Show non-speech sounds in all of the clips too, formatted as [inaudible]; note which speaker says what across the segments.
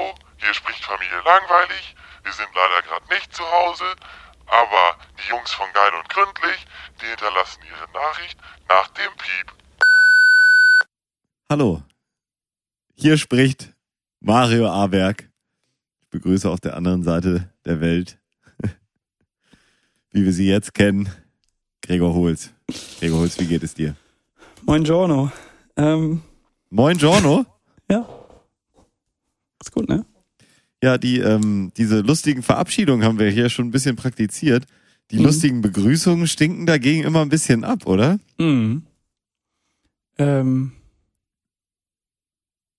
Speaker 1: Hallo, hier spricht Familie Langweilig. Wir sind leider gerade nicht zu Hause, aber die Jungs von Geil und Gründlich, die hinterlassen ihre Nachricht nach dem Piep.
Speaker 2: Hallo, hier spricht Mario Aberg. Ich begrüße auf der anderen Seite der Welt, [laughs] wie wir sie jetzt kennen, Gregor Holz. Gregor Holz, wie geht es dir?
Speaker 3: Moin Giorno. Ähm,
Speaker 2: Moin Giorno.
Speaker 3: ja. Ist gut, ne?
Speaker 2: Ja, die, ähm, diese lustigen Verabschiedungen haben wir hier schon ein bisschen praktiziert. Die
Speaker 3: Mhm.
Speaker 2: lustigen Begrüßungen stinken dagegen immer ein bisschen ab, oder?
Speaker 3: Mhm. Ähm,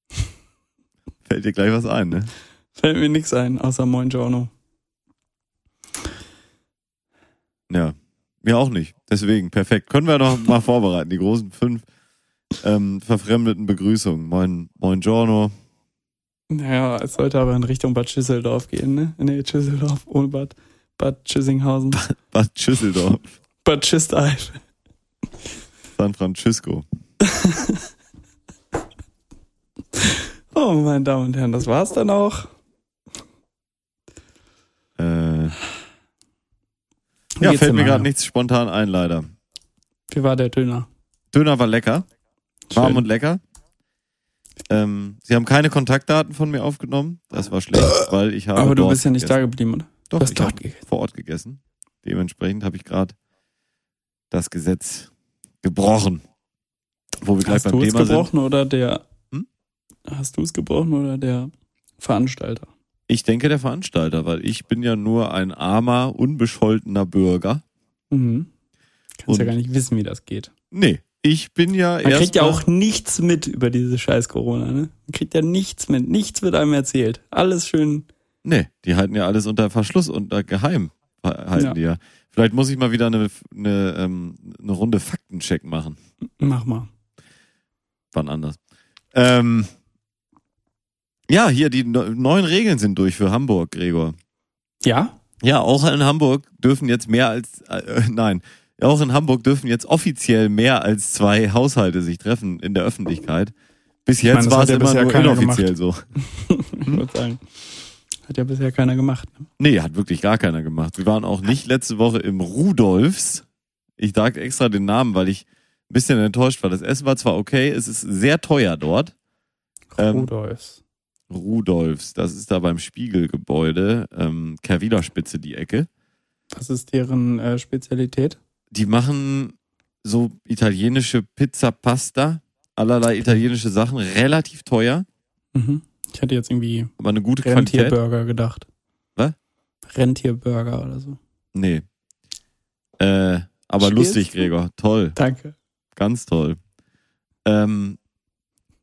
Speaker 3: [laughs]
Speaker 2: Fällt dir gleich was ein, ne?
Speaker 3: fällt mir nix ein, außer Moin Giorno.
Speaker 2: Ja, mir auch nicht. Deswegen, perfekt. Können wir noch mal [laughs] vorbereiten. Die großen fünf ähm, verfremdeten Begrüßungen. Moin, moin Giorno.
Speaker 3: Naja, es sollte aber in Richtung Bad Schüsseldorf gehen, ne? Nee, Schüsseldorf ohne Bad. Bad Schüssinghausen.
Speaker 2: Bad Schüsseldorf.
Speaker 3: Bad Schüsteifel.
Speaker 2: San Francisco.
Speaker 3: Oh, meine Damen und Herren, das war's dann auch.
Speaker 2: Äh, ja, fällt mir gerade nichts spontan ein, leider.
Speaker 3: Wie war der Döner?
Speaker 2: Döner war lecker. Warm
Speaker 3: Schön.
Speaker 2: und lecker. Ähm, Sie haben keine Kontaktdaten von mir aufgenommen. Das war schlecht, weil ich habe.
Speaker 3: Aber du
Speaker 2: dort
Speaker 3: bist ja nicht da
Speaker 2: gegessen.
Speaker 3: geblieben, oder?
Speaker 2: Doch,
Speaker 3: Du hast
Speaker 2: ich
Speaker 3: dort gegessen.
Speaker 2: vor Ort gegessen. Dementsprechend habe ich gerade das Gesetz gebrochen. Wo wir gleich
Speaker 3: Hast
Speaker 2: beim
Speaker 3: du es
Speaker 2: Thema sind.
Speaker 3: gebrochen oder der.
Speaker 2: Hm?
Speaker 3: Hast du es gebrochen oder der Veranstalter?
Speaker 2: Ich denke der Veranstalter, weil ich bin ja nur ein armer, unbescholtener Bürger.
Speaker 3: Mhm. Kannst ja
Speaker 2: Und-
Speaker 3: gar nicht wissen, wie das geht.
Speaker 2: Nee, ich bin ja
Speaker 3: Man kriegt ja auch nichts mit über diese scheiß Corona, ne? Man kriegt ja nichts mit. Nichts wird einem erzählt. Alles schön.
Speaker 2: Nee, die halten ja alles unter Verschluss, unter Geheim halten
Speaker 3: Ja.
Speaker 2: die ja. Vielleicht muss ich mal wieder eine, eine, ähm, eine Runde Faktencheck machen.
Speaker 3: Mach mal.
Speaker 2: Wann anders. Ähm, ja, hier, die ne- neuen Regeln sind durch für Hamburg, Gregor.
Speaker 3: Ja?
Speaker 2: Ja, auch in Hamburg dürfen jetzt mehr als, äh, nein, auch in Hamburg dürfen jetzt offiziell mehr als zwei Haushalte sich treffen in der Öffentlichkeit. Bis jetzt
Speaker 3: das
Speaker 2: war es
Speaker 3: ja
Speaker 2: immer nur inoffiziell so. [laughs]
Speaker 3: Ich würde sagen. Hat ja bisher keiner gemacht. Ne?
Speaker 2: Nee, hat wirklich gar keiner gemacht. Wir waren auch nicht letzte Woche im Rudolfs. Ich sage extra den Namen, weil ich ein bisschen enttäuscht war. Das Essen war zwar okay, es ist sehr teuer dort. Ähm,
Speaker 3: Rudolfs.
Speaker 2: Rudolfs, das ist da beim Spiegelgebäude, ähm, Kerwiler Spitze die Ecke.
Speaker 3: Was ist deren äh, Spezialität?
Speaker 2: Die machen so italienische Pizza Pasta, allerlei italienische Sachen, relativ teuer,
Speaker 3: Mhm. Ich hatte jetzt irgendwie
Speaker 2: aber eine gute Qualität.
Speaker 3: Rentierburger gedacht.
Speaker 2: Was?
Speaker 3: Rentierburger oder so.
Speaker 2: Nee. Äh, aber
Speaker 3: Spielst
Speaker 2: lustig? Gregor. Toll.
Speaker 3: Danke.
Speaker 2: Ganz toll. Ähm,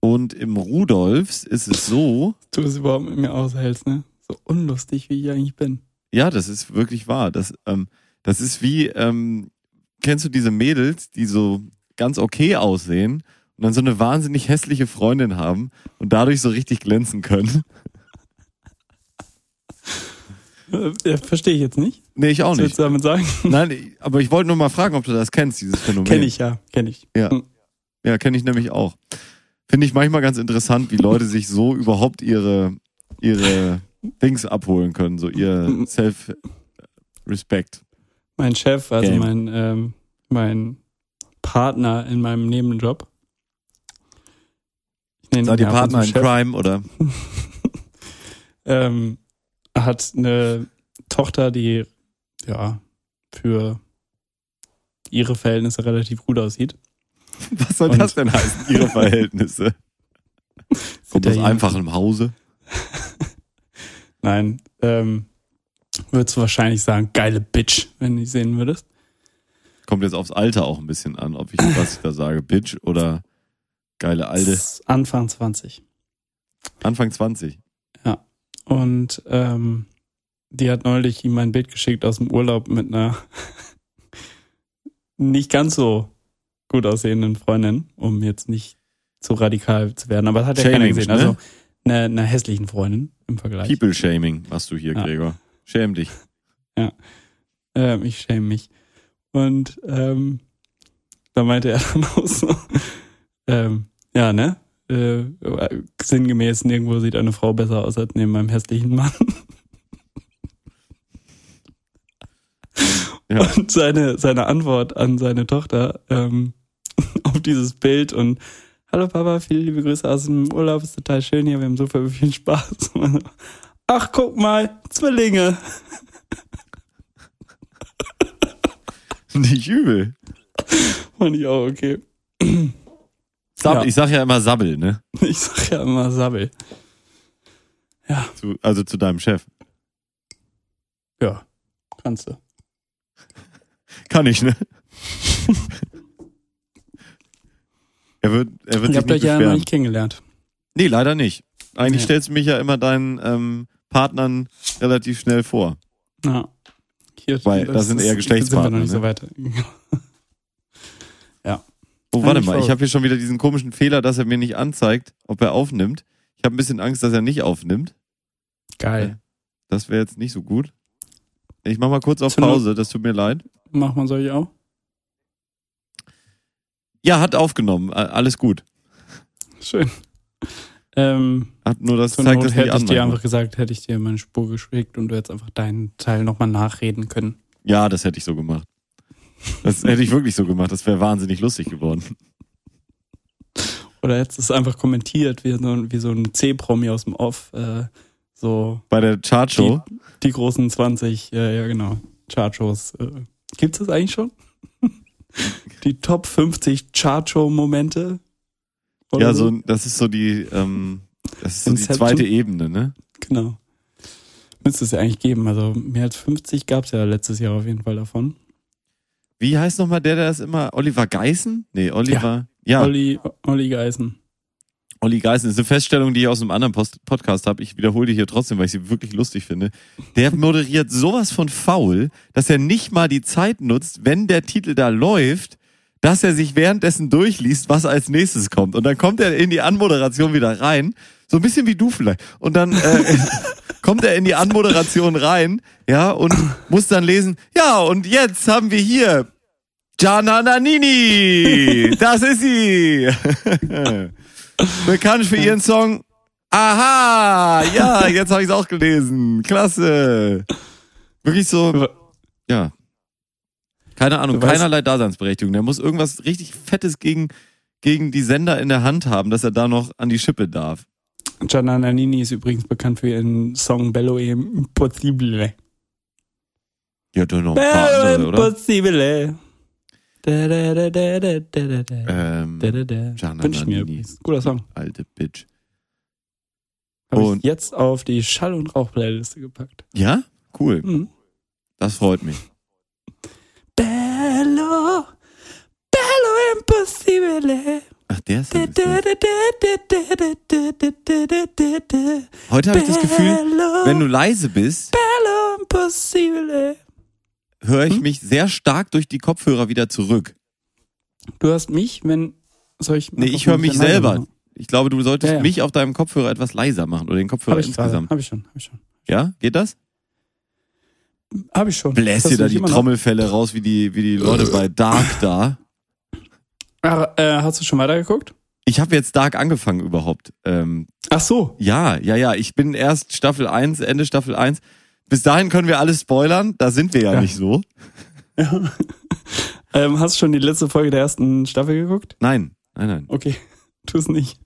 Speaker 2: und im Rudolfs ist es so,
Speaker 3: Du es überhaupt mit mir aushältst, ne? So unlustig, wie ich eigentlich bin.
Speaker 2: ja, das ist wirklich wahr. Das, ähm, das ist wie, ähm, kennst du diese Mädels, die so ganz okay aussehen und dann so eine wahnsinnig hässliche Freundin haben und dadurch so richtig glänzen können? [laughs]
Speaker 3: Äh, Verstehe ich jetzt nicht.
Speaker 2: Nee, ich auch
Speaker 3: Was
Speaker 2: nicht.
Speaker 3: willst du damit sagen? [laughs]
Speaker 2: Nein, aber ich wollte nur mal fragen, ob du das kennst, dieses Phänomen.
Speaker 3: Kenn ich ja, kenn ich.
Speaker 2: Ja,
Speaker 3: Hm.
Speaker 2: ja kenne ich nämlich auch. Finde ich manchmal ganz interessant, wie Leute sich so überhaupt ihre, ihre Dings abholen können, so ihr Self-Respect.
Speaker 3: Mein Chef, also
Speaker 2: Game.
Speaker 3: mein, ähm, mein Partner in meinem Nebenjob. Ich nenne
Speaker 2: Seid ihr
Speaker 3: und
Speaker 2: Partner in Crime oder? [laughs]
Speaker 3: Ähm, hat eine Tochter, die ja für ihre Verhältnisse relativ gut aussieht. [laughs]
Speaker 2: Was soll
Speaker 3: Und-
Speaker 2: das denn heißen, ihre [laughs] Verhältnisse? Kommt aus einfachem Hause.
Speaker 3: Nein, ähm, würdest du wahrscheinlich sagen, geile Bitch, wenn du sie sehen würdest.
Speaker 2: Kommt jetzt aufs Alter auch ein bisschen an, ob ich, was ich da sage, Bitch oder geile Alte.
Speaker 3: Anfang 20.
Speaker 2: Anfang 20.
Speaker 3: Und ähm, die hat neulich ihm ein Bild geschickt aus dem Urlaub mit einer [laughs] nicht ganz so gut aussehenden Freundin, um jetzt nicht zu radikal zu werden. Aber das hat ja keiner
Speaker 2: Shaming,
Speaker 3: gesehen.
Speaker 2: ne?
Speaker 3: Also einer einer hässlichen Freundin im Vergleich.
Speaker 2: People-Shaming machst du hier,
Speaker 3: Ja.
Speaker 2: Gregor. Schäm dich.
Speaker 3: Ähm, ich schäme mich. Und ähm, da meinte er [laughs] dann auch so, ähm, ja, ne? äh, sinngemäß nirgendwo sieht eine Frau besser aus als neben meinem hässlichen Mann. [laughs]
Speaker 2: Ja.
Speaker 3: Und seine, seine Antwort an seine Tochter ähm, [laughs] auf dieses Bild und Hallo Papa, viele liebe Grüße aus dem Urlaub, ist total schön hier, wir haben super viel Spaß. Ach, guck mal, Zwillinge.
Speaker 2: Nicht übel.
Speaker 3: Fand ich auch okay.
Speaker 2: Sab,
Speaker 3: Ja.
Speaker 2: Ich sag ja immer Sabbel, ne? [laughs]
Speaker 3: Ich sag ja immer Sabbel. Ja,
Speaker 2: Zu, also zu deinem Chef.
Speaker 3: ja, kannst du.
Speaker 2: Kann ich, ne? [laughs] er wird, er wird
Speaker 3: Ihr
Speaker 2: sich
Speaker 3: habt
Speaker 2: nicht
Speaker 3: euch ja noch nicht kennengelernt.
Speaker 2: Nee, leider nicht. Eigentlich
Speaker 3: Ja.
Speaker 2: stellst du mich ja immer deinen ähm, Partnern relativ schnell vor.
Speaker 3: Ja. Hier,
Speaker 2: Weil das sind eher Geschlechtspartner,
Speaker 3: Sind wir noch nicht
Speaker 2: ne?
Speaker 3: so weit. [laughs]
Speaker 2: Oh, warte mal, ich habe hier schon wieder diesen komischen Fehler, dass er mir nicht anzeigt, ob er aufnimmt. Ich habe ein bisschen Angst, dass er nicht aufnimmt.
Speaker 3: Geil.
Speaker 2: Das wäre jetzt nicht so gut. Ich mach mal kurz auf Pause, das tut mir leid.
Speaker 3: Macht man solche auch?
Speaker 2: Ja, hat aufgenommen, alles gut.
Speaker 3: Schön. Ähm,
Speaker 2: Hat nur das zeigt
Speaker 3: Not hätte ich dir einfach gesagt, hätte ich dir meine Spur geschickt und du hättest einfach deinen Teil nochmal nachreden können.
Speaker 2: Ja, das hätte ich so gemacht. Das [laughs] hätte ich wirklich so gemacht. Das wäre wahnsinnig lustig geworden.
Speaker 3: Oder hättest es einfach kommentiert, wie so, ein- wie so ein C-Promi aus dem Off, äh, so
Speaker 2: Bei der Chartshow.
Speaker 3: die großen 20, ja, ja genau, Chartshows. Äh, gibt's das eigentlich schon? [laughs] die Top 50 Chartshow-Momente? Oder
Speaker 2: Ja, so, das ist so die, ähm, das ist so die zweite Ebene, ne?
Speaker 3: Genau. Müsste es ja eigentlich geben. Also mehr als 50 gab's ja letztes Jahr auf jeden Fall davon.
Speaker 2: Wie heißt nochmal der, der das immer, Oliver Geißen? Nee, Oliver, ja, Olli,
Speaker 3: Olli, Olli Geisen.
Speaker 2: Geißen. Das ist eine Feststellung, die ich aus einem anderen Post Podcast habe. Ich wiederhole die hier trotzdem, weil ich sie wirklich lustig finde. Der moderiert sowas von faul, dass er nicht mal die Zeit nutzt, wenn der Titel da läuft, dass er sich währenddessen durchliest, was als nächstes kommt. Und dann kommt er in die Anmoderation wieder rein, so ein bisschen wie du vielleicht. Und dann äh, [laughs] kommt er in die Anmoderation rein, ja, und muss dann lesen, ja, und jetzt haben wir hier Gianna Nannini. Das ist sie. [laughs] Bekannt für ihren Song Aha, ja, jetzt habe ich es auch gelesen. Klasse. Wirklich so, ja. Keine Ahnung,
Speaker 3: Du weißt-
Speaker 2: keinerlei Daseinsberechtigung. Der muss irgendwas richtig Fettes gegen, gegen die Sender in der Hand haben, dass er da noch an die Schippe darf.
Speaker 3: Gianna Nannini ist übrigens bekannt für ihren Song Bello Impossibile.
Speaker 2: Die hat doch noch ein paar
Speaker 3: Bello
Speaker 2: andere, oder?
Speaker 3: Impossibile. Da, da, da, da, da, da, da, da.
Speaker 2: Ähm,
Speaker 3: Da, da, da.
Speaker 2: Gianna
Speaker 3: Wünsch mir. Guter Song.
Speaker 2: alte Bitch.
Speaker 3: Habe
Speaker 2: Und-
Speaker 3: ich jetzt auf die Schall- und Rauch-Playliste gepackt.
Speaker 2: Ja? Cool.
Speaker 3: Mhm.
Speaker 2: Das freut mich.
Speaker 3: Bello, Bello Impossibile.
Speaker 2: Ach, der ist
Speaker 3: ein
Speaker 2: Heute habe ich das Gefühl, wenn du leise bist,
Speaker 3: Bello Impossibile.
Speaker 2: höre ich
Speaker 3: hm?
Speaker 2: mich sehr stark durch die Kopfhörer wieder zurück.
Speaker 3: Du hörst mich, wenn. Soll ich
Speaker 2: nee, ich höre mich selber. Ich glaube, du solltest
Speaker 3: ja, ja.
Speaker 2: mich auf deinem Kopfhörer etwas leiser machen oder den Kopfhörer
Speaker 3: hab
Speaker 2: insgesamt.
Speaker 3: Habe ich schon, habe ich schon.
Speaker 2: Ja, geht das?
Speaker 3: Hab ich schon.
Speaker 2: Bläst dir
Speaker 3: du
Speaker 2: da die
Speaker 3: immer noch?
Speaker 2: Trommelfälle raus, wie die, wie die Leute bei Dark da.
Speaker 3: Ah, äh, hast du schon weitergeguckt?
Speaker 2: Ich habe jetzt Dark angefangen überhaupt. Ähm,
Speaker 3: Ach so.
Speaker 2: ja, ja, ja. Ich bin erst Staffel 1, Ende Staffel 1. Bis dahin können wir alles spoilern. Da sind wir ja,
Speaker 3: Ja.
Speaker 2: nicht so. [laughs]
Speaker 3: Ähm, hast du schon die letzte Folge der ersten Staffel geguckt?
Speaker 2: Nein, nein, nein.
Speaker 3: Okay, [laughs] tu es nicht.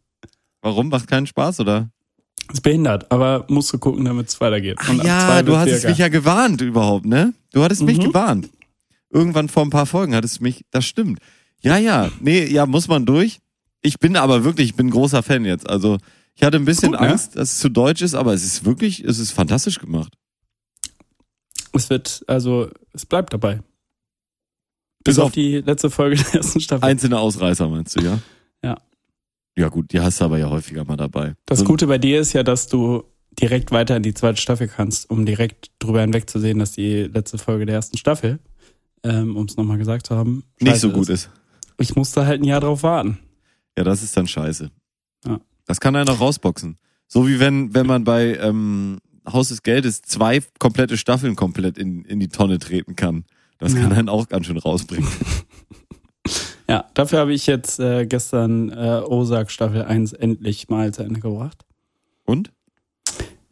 Speaker 2: Warum? Macht keinen Spaß, oder?
Speaker 3: Ist behindert, aber musst du gucken, damit es weitergeht.
Speaker 2: Ach
Speaker 3: Und
Speaker 2: ja, du hattest mich ja gewarnt überhaupt, ne? Du hattest mich
Speaker 3: Mhm.
Speaker 2: gewarnt. Irgendwann vor ein paar Folgen hattest du mich, das stimmt. Ja, ja, nee, ja, muss man durch. Ich bin aber wirklich, ich bin großer Fan jetzt. Also, ich hatte ein bisschen
Speaker 3: Gut, ne?
Speaker 2: Angst, dass es zu deutsch ist, aber es ist wirklich, es ist fantastisch gemacht.
Speaker 3: Es wird, also, es bleibt dabei. Bis
Speaker 2: Bis
Speaker 3: auf
Speaker 2: auf
Speaker 3: die letzte Folge der ersten Staffel.
Speaker 2: einzelne Ausreißer, meinst du, ja?
Speaker 3: Ja.
Speaker 2: Gut, die hast du aber ja häufiger mal dabei.
Speaker 3: Das
Speaker 2: So-
Speaker 3: Gute bei dir ist ja, dass du direkt weiter in die zweite Staffel kannst, um direkt drüber hinwegzusehen, dass die letzte Folge der ersten Staffel, ähm, um es nochmal gesagt zu haben,
Speaker 2: Nicht so gut ist.
Speaker 3: Ich musste halt ein Jahr drauf warten.
Speaker 2: Ja, das ist dann scheiße.
Speaker 3: Ja.
Speaker 2: Das kann einer rausboxen. So wie wenn, wenn man bei ähm, Haus des Geldes zwei komplette Staffeln komplett in, in die Tonne treten kann. Das kann
Speaker 3: Ja.
Speaker 2: einen auch ganz schön rausbringen. [laughs]
Speaker 3: Ja, dafür habe ich jetzt äh, gestern äh, Ozark Staffel 1 endlich mal zu Ende gebracht.
Speaker 2: Und?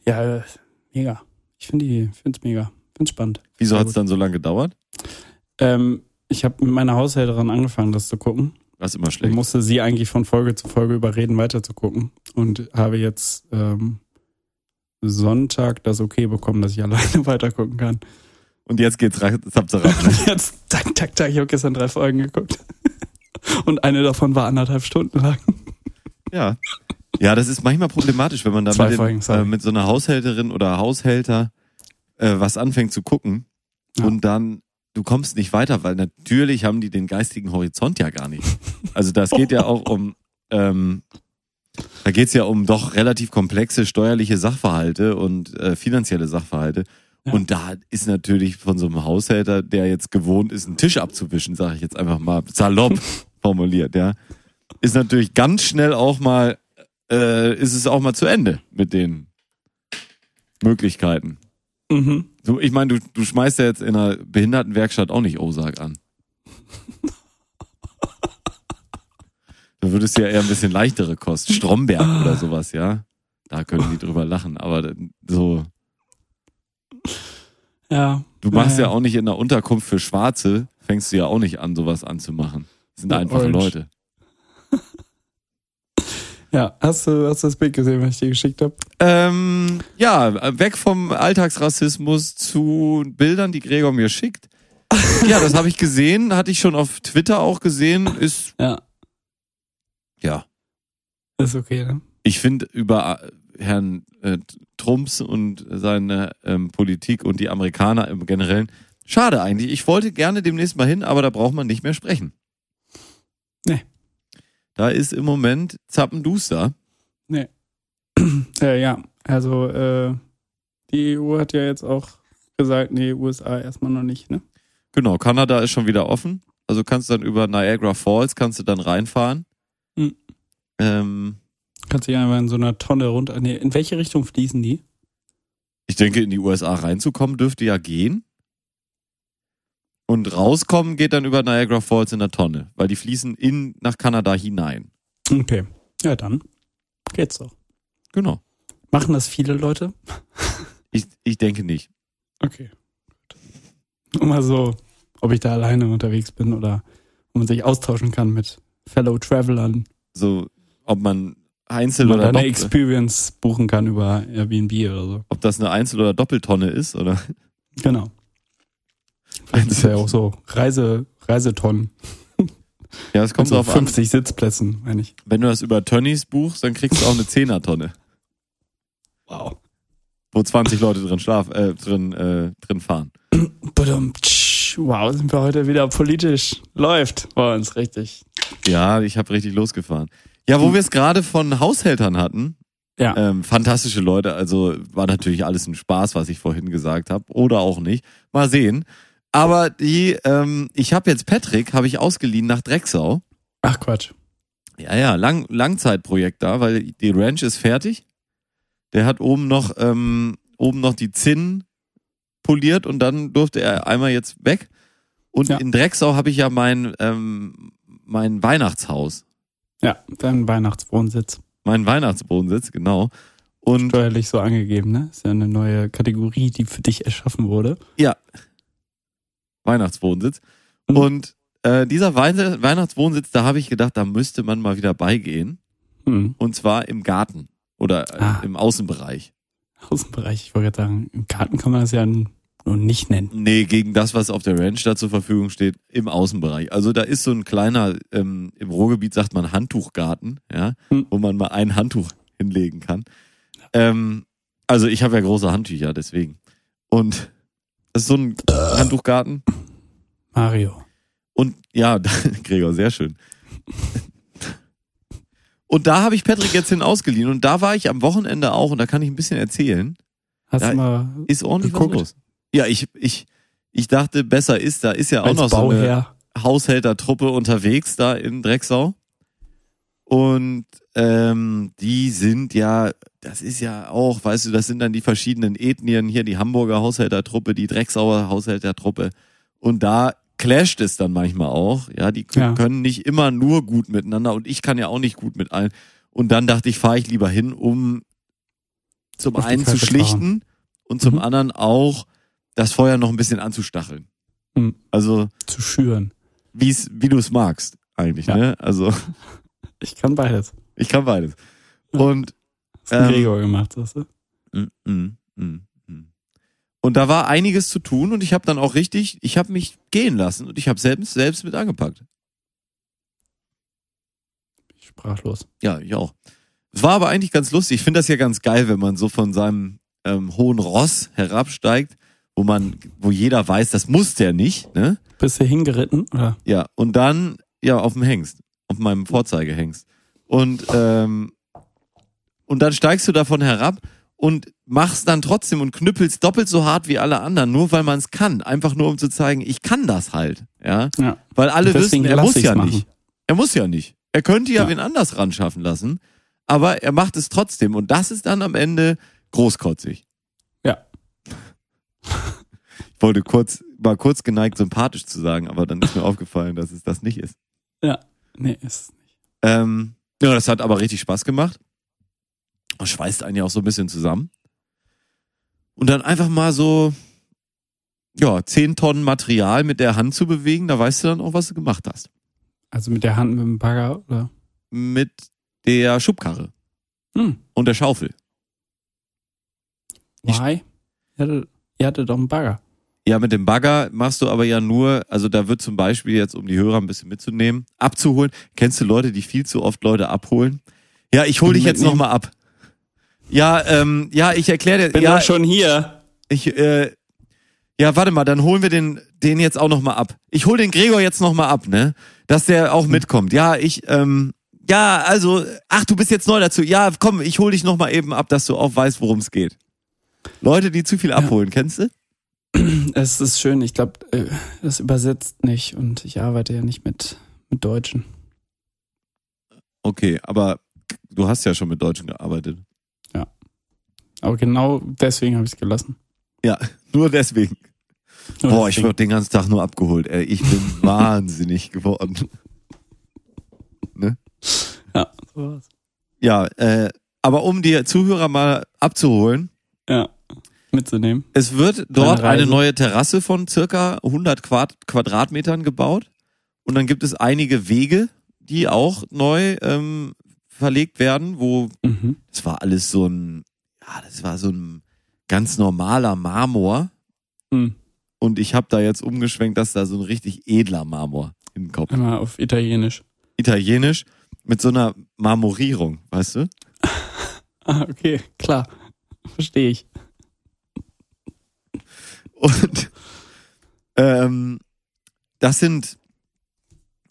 Speaker 3: Ja, äh, mega. Ich finde die, finde es mega. Finde es spannend.
Speaker 2: Wieso hat es dann so lange gedauert?
Speaker 3: Ähm, ich habe mit meiner Haushälterin angefangen, das zu gucken.
Speaker 2: Was immer
Speaker 3: Ich
Speaker 2: schlecht.
Speaker 3: musste sie eigentlich von Folge zu Folge überreden, weiter zu gucken. Und habe jetzt ähm, Sonntag das okay bekommen, dass ich [laughs] alleine weiter gucken kann.
Speaker 2: Und jetzt geht's ra- zap, zap, zap.
Speaker 3: Und jetzt, tak, tak, tak, ich habe gestern drei Folgen geguckt. Und eine davon war anderthalb Stunden lang.
Speaker 2: Ja. Ja, das ist manchmal problematisch, wenn man da mit, dem, äh, mit so einer Haushälterin oder Haushälter äh, was anfängt zu gucken
Speaker 3: Ja.
Speaker 2: und dann du kommst nicht weiter, weil natürlich haben die den geistigen Horizont ja gar nicht. Also das geht ja auch um ähm, da geht's ja um doch relativ komplexe steuerliche Sachverhalte und äh, finanzielle Sachverhalte.
Speaker 3: Ja.
Speaker 2: Und da ist natürlich von so einem Haushälter, der jetzt gewohnt ist, einen Tisch abzuwischen, sage ich jetzt einfach mal salopp [laughs] formuliert, ja, ist natürlich ganz schnell auch mal, äh, ist es auch mal zu Ende mit den Möglichkeiten.
Speaker 3: Mhm.
Speaker 2: So, ich meine, du, du schmeißt ja jetzt in einer Behindertenwerkstatt auch nicht Ozark an. Da würdest du ja eher ein bisschen leichtere Kost. Stromberg oder sowas, ja. Da können die drüber lachen. Aber so,
Speaker 3: Ja.
Speaker 2: du machst ja
Speaker 3: Naja.
Speaker 2: auch nicht in einer Unterkunft für Schwarze, fängst du ja auch nicht an, sowas anzumachen. Das sind
Speaker 3: Ja,
Speaker 2: einfache
Speaker 3: Orange.
Speaker 2: Leute. [laughs]
Speaker 3: Ja, hast du, hast du das Bild gesehen, was ich dir geschickt habe?
Speaker 2: Ähm, ja, weg vom Alltagsrassismus zu Bildern, die Gregor mir schickt. [laughs] Ja, das habe ich gesehen, hatte ich schon auf Twitter auch gesehen. Ist,
Speaker 3: Ja.
Speaker 2: ja,
Speaker 3: Ist okay, ne?
Speaker 2: ich finde über Herrn äh, Trumps und seine ähm, Politik und die Amerikaner im Generellen schade eigentlich. Ich wollte gerne demnächst mal hin, aber da braucht man nicht mehr sprechen.
Speaker 3: Nee.
Speaker 2: Da ist im Moment zappenduster.
Speaker 3: Äh, [clears throat] ja, also äh, die EU hat ja jetzt auch gesagt, nee, USA erstmal noch nicht, ne?
Speaker 2: Genau, Kanada ist schon wieder offen. Also kannst du dann über Niagara Falls kannst du dann reinfahren.
Speaker 3: Mhm.
Speaker 2: Ähm,
Speaker 3: Kannst du ja einfach in so einer Tonne runter. Nee, in welche Richtung fließen die?
Speaker 2: ich denke, in die USA reinzukommen dürfte ja gehen. Und rauskommen geht dann über Niagara Falls in der Tonne, weil die fließen in nach Kanada hinein.
Speaker 3: Okay. Ja, dann geht's doch.
Speaker 2: Genau.
Speaker 3: Machen das viele Leute? [laughs]
Speaker 2: Ich, ich denke nicht.
Speaker 3: Okay. Nur mal so, ob ich da alleine unterwegs bin oder ob man sich austauschen kann mit Fellow Travelern.
Speaker 2: So, ob man Einzel oder
Speaker 3: eine
Speaker 2: Doppel,
Speaker 3: Experience buchen kann über Airbnb oder so.
Speaker 2: ob das eine Einzel- oder Doppeltonne ist oder
Speaker 3: Genau. Das ist ja auch so Reise, Reisetonnen.
Speaker 2: ja, es kommt
Speaker 3: Also
Speaker 2: drauf an.
Speaker 3: 50 Sitzplätzen, meine ich.
Speaker 2: Wenn du das über Tönnies buchst, dann kriegst du auch eine Zehnertonne,
Speaker 3: Wow.
Speaker 2: wo 20 Leute drin schlaf, äh, drin, äh, drin fahren.
Speaker 3: Wow, sind wir heute wieder politisch. Läuft bei uns richtig.
Speaker 2: Ja, ich habe richtig losgefahren. Ja, wo wir es gerade von Haushältern hatten,
Speaker 3: Ja.
Speaker 2: ähm, fantastische Leute, also war natürlich alles ein Spaß, was ich vorhin gesagt habe, oder auch nicht. Mal sehen. Aber die, ähm, ich habe jetzt Patrick, habe ich ausgeliehen nach Drecksau.
Speaker 3: Ach Quatsch.
Speaker 2: Ja, ja, Lang Langzeitprojekt da, weil die Ranch ist fertig. Der hat oben noch, ähm, oben noch die Zinnen poliert und dann durfte er einmal jetzt weg. Und
Speaker 3: Ja.
Speaker 2: in Drecksau habe ich ja mein, ähm, mein Weihnachtshaus,
Speaker 3: Ja, dein Weihnachtswohnsitz.
Speaker 2: mein Weihnachtswohnsitz, genau. Und
Speaker 3: Steuerlich so angegeben, ne? Ist ja eine neue Kategorie, die für dich erschaffen wurde.
Speaker 2: ja, Weihnachtswohnsitz.
Speaker 3: Mhm.
Speaker 2: Und äh, dieser Weihn Weihnachtswohnsitz, da habe ich gedacht, da müsste man mal wieder beigehen.
Speaker 3: Hm.
Speaker 2: Und zwar im Garten oder äh,
Speaker 3: Ah.
Speaker 2: im Außenbereich.
Speaker 3: Außenbereich, ich wollte gerade sagen, im Garten kann man das ja nur nicht nennen.
Speaker 2: Nee, gegen das, was auf der Ranch da zur Verfügung steht, im Außenbereich. Also da ist so ein kleiner, ähm, im Ruhrgebiet sagt man Handtuchgarten, ja,
Speaker 3: Hm.
Speaker 2: wo man mal ein Handtuch hinlegen kann. Ähm, also ich habe ja große Handtücher, deswegen. Und das ist so ein Handtuchgarten.
Speaker 3: Mario.
Speaker 2: Und ja, [laughs] Gregor, sehr schön. Und da habe ich Patrick jetzt hin ausgeliehen und da war ich am Wochenende auch und da kann ich ein bisschen erzählen.
Speaker 3: Hast
Speaker 2: Ja,
Speaker 3: du mal
Speaker 2: Ist ordentlich
Speaker 3: Geguckt?
Speaker 2: was los. Ja, ich, ich, ich dachte, besser ist, da ist ja auch
Speaker 3: als
Speaker 2: noch so eine
Speaker 3: Bauherr?
Speaker 2: Haushältertruppe unterwegs da in Drecksau. Und ähm, die sind ja, das ist ja auch, weißt du, das sind dann die verschiedenen Ethnien hier, die Hamburger Haushältertruppe, die Drecksauer Haushältertruppe. Und da clasht es dann manchmal auch. Ja, die
Speaker 3: Ja.
Speaker 2: können nicht immer nur gut miteinander und ich kann ja auch nicht gut mit allen. Und dann dachte ich, fahre ich lieber hin, um zum
Speaker 3: Auf
Speaker 2: einen zu schlichten und zum
Speaker 3: Mhm.
Speaker 2: anderen auch das Feuer noch ein bisschen anzustacheln.
Speaker 3: Mhm.
Speaker 2: Also
Speaker 3: Zu schüren.
Speaker 2: wie's, wie du es magst, eigentlich.
Speaker 3: Ja.
Speaker 2: Ne? Also [laughs]
Speaker 3: Ich kann beides.
Speaker 2: ich kann beides. Und
Speaker 3: Das hat
Speaker 2: Ähm,
Speaker 3: Gregor gemacht, sagst du?
Speaker 2: Mm, mm, mm. Und da war einiges zu tun und ich habe dann auch richtig, ich habe mich gehen lassen und ich habe selbst selbst mit angepackt.
Speaker 3: Sprachlos.
Speaker 2: Ja, ich auch. Es war aber eigentlich ganz lustig. Ich finde das ja ganz geil, wenn man so von seinem ähm, hohen Ross herabsteigt, wo man, wo jeder weiß, das muss der nicht, ne?
Speaker 3: Bist du hingeritten? Oder?
Speaker 2: Ja, und dann, ja, auf dem Hengst, auf meinem Vorzeigehengst. Und, ähm, und dann steigst du davon herab und machst dann trotzdem und knüppelst doppelt so hart wie alle anderen, nur weil man es kann. Einfach nur um zu zeigen, ich kann das halt, ja.
Speaker 3: Ja.
Speaker 2: Weil alle wissen, er muss ja
Speaker 3: machen.
Speaker 2: nicht. Er muss ja nicht. Er könnte ja,
Speaker 3: Ja.
Speaker 2: wen anders ran schaffen lassen, aber er macht es trotzdem und das ist dann am Ende großkotzig.
Speaker 3: Ja. [laughs]
Speaker 2: Ich wollte kurz, war kurz geneigt, sympathisch zu sagen, aber dann ist mir aufgefallen, dass es das nicht ist.
Speaker 3: Nee, ist nicht.
Speaker 2: Ähm, ja, das hat aber richtig Spaß gemacht. Und schweißt einen ja auch so ein bisschen zusammen. Und dann einfach mal so, ja, 10 Tonnen Material mit der Hand zu bewegen, da weißt du dann auch, was du gemacht hast.
Speaker 3: Also mit der Hand mit dem Bagger oder?
Speaker 2: Mit der Schubkarre
Speaker 3: Hm.
Speaker 2: und der Schaufel.
Speaker 3: Why? Hattet, ihr hattet doch einen Bagger.
Speaker 2: Ja, mit dem Bagger machst du aber ja nur, also da wird zum Beispiel jetzt, um die Hörer ein bisschen mitzunehmen, abzuholen. Kennst du Leute, die viel zu oft Leute abholen? Ja, ich hole dich jetzt nochmal ab. Ja, ähm, ja, ich erkläre dir.
Speaker 3: Bin
Speaker 2: ja,
Speaker 3: doch schon hier.
Speaker 2: Ich, äh, ja, warte mal, dann holen wir den, den jetzt auch noch mal ab. Ich hol den Gregor jetzt noch mal ab, ne? Dass der auch mitkommt. Ja, ich, ähm, ja, also, ach, du bist jetzt neu dazu. Ja, komm, ich hol dich noch mal eben ab, dass du auch weißt, worum es geht. Leute, die zu viel abholen, kennst du?
Speaker 3: Es ist schön. Ich glaube, äh, das übersetzt nicht und ich arbeite ja nicht mit, mit Deutschen.
Speaker 2: Okay, aber du hast ja schon mit Deutschen gearbeitet.
Speaker 3: Aber genau deswegen habe ich es gelassen. [laughs]
Speaker 2: Nur deswegen.
Speaker 3: Nur
Speaker 2: Boah, ich
Speaker 3: deswegen.
Speaker 2: wurde den ganzen Tag nur abgeholt. Ey, ich bin [laughs] wahnsinnig geworden.
Speaker 3: Ja, sowas.
Speaker 2: Ja, äh, aber um die Zuhörer mal abzuholen,
Speaker 3: Ja, mitzunehmen.
Speaker 2: Es wird dort eine neue Terrasse von circa 100 Quad Quadratmetern gebaut. Und dann gibt es einige Wege, die auch neu ähm, verlegt werden, wo
Speaker 3: Mhm.
Speaker 2: das war alles so ein, ja, das war so ein ganz normaler Marmor.
Speaker 3: Hm.
Speaker 2: Und ich habe da jetzt umgeschwenkt, dass da so ein richtig edler Marmor hinkommt.
Speaker 3: Einmal auf Italienisch.
Speaker 2: Italienisch mit so einer Marmorierung, weißt du? [laughs]
Speaker 3: Ah, okay, klar. [laughs] Verstehe ich.
Speaker 2: Und ähm, das sind,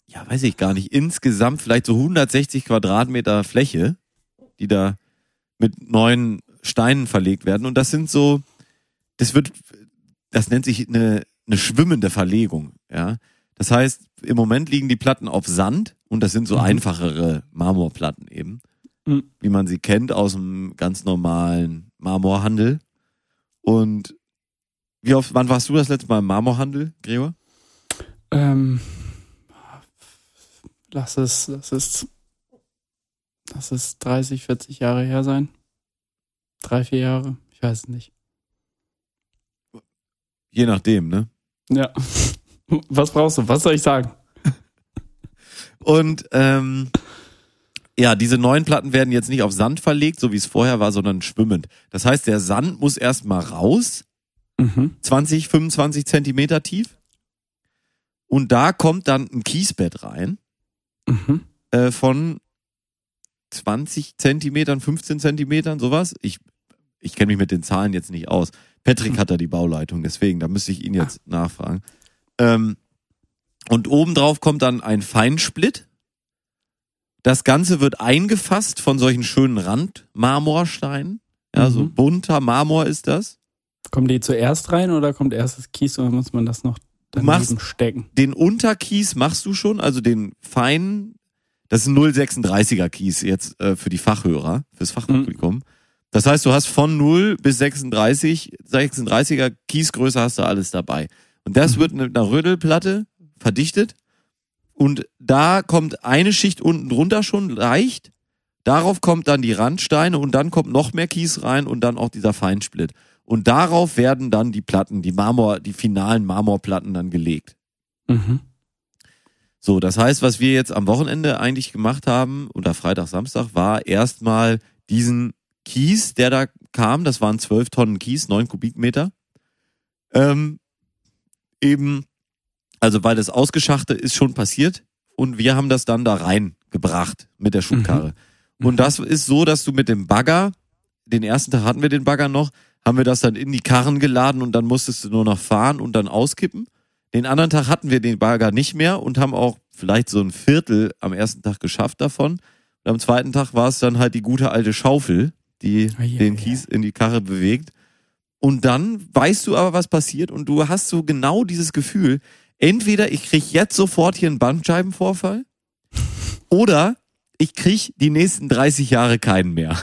Speaker 2: ja, weiß ich gar nicht, insgesamt vielleicht so 160 Quadratmeter Fläche, die da mit neuen Steinen verlegt werden. Und das sind so, das wird, das nennt sich eine, eine schwimmende Verlegung, ja. Das heißt, im Moment liegen die Platten auf Sand und das sind so
Speaker 3: Mhm.
Speaker 2: einfachere Marmorplatten eben,
Speaker 3: Mhm.
Speaker 2: wie man sie kennt aus dem ganz normalen Marmorhandel. Und wie oft, wann warst du das letzte Mal im Marmorhandel, Gregor?
Speaker 3: Ähm, lass es, lass es, lass es 30, 40 Jahre her sein. Drei, vier Jahre. Ich weiß es nicht.
Speaker 2: Je nachdem, ne?
Speaker 3: Ja. [laughs] Was brauchst du? Was soll ich sagen?
Speaker 2: Und ähm, ja, diese neuen Platten werden jetzt nicht auf Sand verlegt, so wie es vorher war, sondern schwimmend. Das heißt, der Sand muss erstmal raus,
Speaker 3: Mhm.
Speaker 2: 20, 25 Zentimeter tief. Und da kommt dann ein Kiesbett rein
Speaker 3: Mhm.
Speaker 2: äh, von 20 Zentimetern, 15 Zentimetern, sowas. Ich, ich kenne mich mit den Zahlen jetzt nicht aus. Patrick hat da die Bauleitung, deswegen, da müsste ich ihn jetzt nachfragen. Ähm, und obendrauf kommt dann ein Feinsplit. Das Ganze wird eingefasst von solchen schönen Randmarmorsteinen. Ja, so
Speaker 3: Mhm.
Speaker 2: bunter Marmor ist das.
Speaker 3: Kommen die zuerst rein oder kommt erst das Kies oder muss man das noch daneben
Speaker 2: machst-
Speaker 3: stecken?
Speaker 2: Den Unterkies machst du schon, also den feinen, das ist ein 036er Kies jetzt äh, für die Fachhörer, fürs Fachpublikum. Das heißt, du hast von 0 bis 36, 36er Kiesgröße hast du alles dabei. Und das
Speaker 3: Mhm.
Speaker 2: wird mit einer Rödelplatte verdichtet. Und da kommt eine Schicht unten drunter schon leicht. Darauf kommt dann die Randsteine und dann kommt noch mehr Kies rein und dann auch dieser Feinsplit. Und darauf werden dann die Platten, die Marmor, die finalen Marmorplatten dann gelegt.
Speaker 3: Mhm.
Speaker 2: So, das heißt, was wir jetzt am Wochenende eigentlich gemacht haben, oder Freitag, Samstag, war erstmal diesen Kies, der da kam, das waren zwölf Tonnen Kies, neun Kubikmeter, ähm, eben, also weil das Ausgeschachte ist schon passiert und wir haben das dann da reingebracht mit der Schubkarre. Und das ist so, dass du mit dem Bagger, den ersten Tag hatten wir den Bagger noch, haben wir das dann in die Karren geladen und dann musstest du nur noch fahren und dann auskippen. Den anderen Tag hatten wir den Bagger nicht mehr und haben auch vielleicht so ein Viertel am ersten Tag geschafft davon. Und am zweiten Tag war es dann halt die gute alte Schaufel, die
Speaker 3: Ei, ei,
Speaker 2: den. Kies in die Karre bewegt. Und dann weißt du aber, was passiert und du hast so genau dieses Gefühl, entweder ich krieg jetzt sofort hier einen Bandscheibenvorfall oder ich krieg die nächsten 30 Jahre keinen mehr.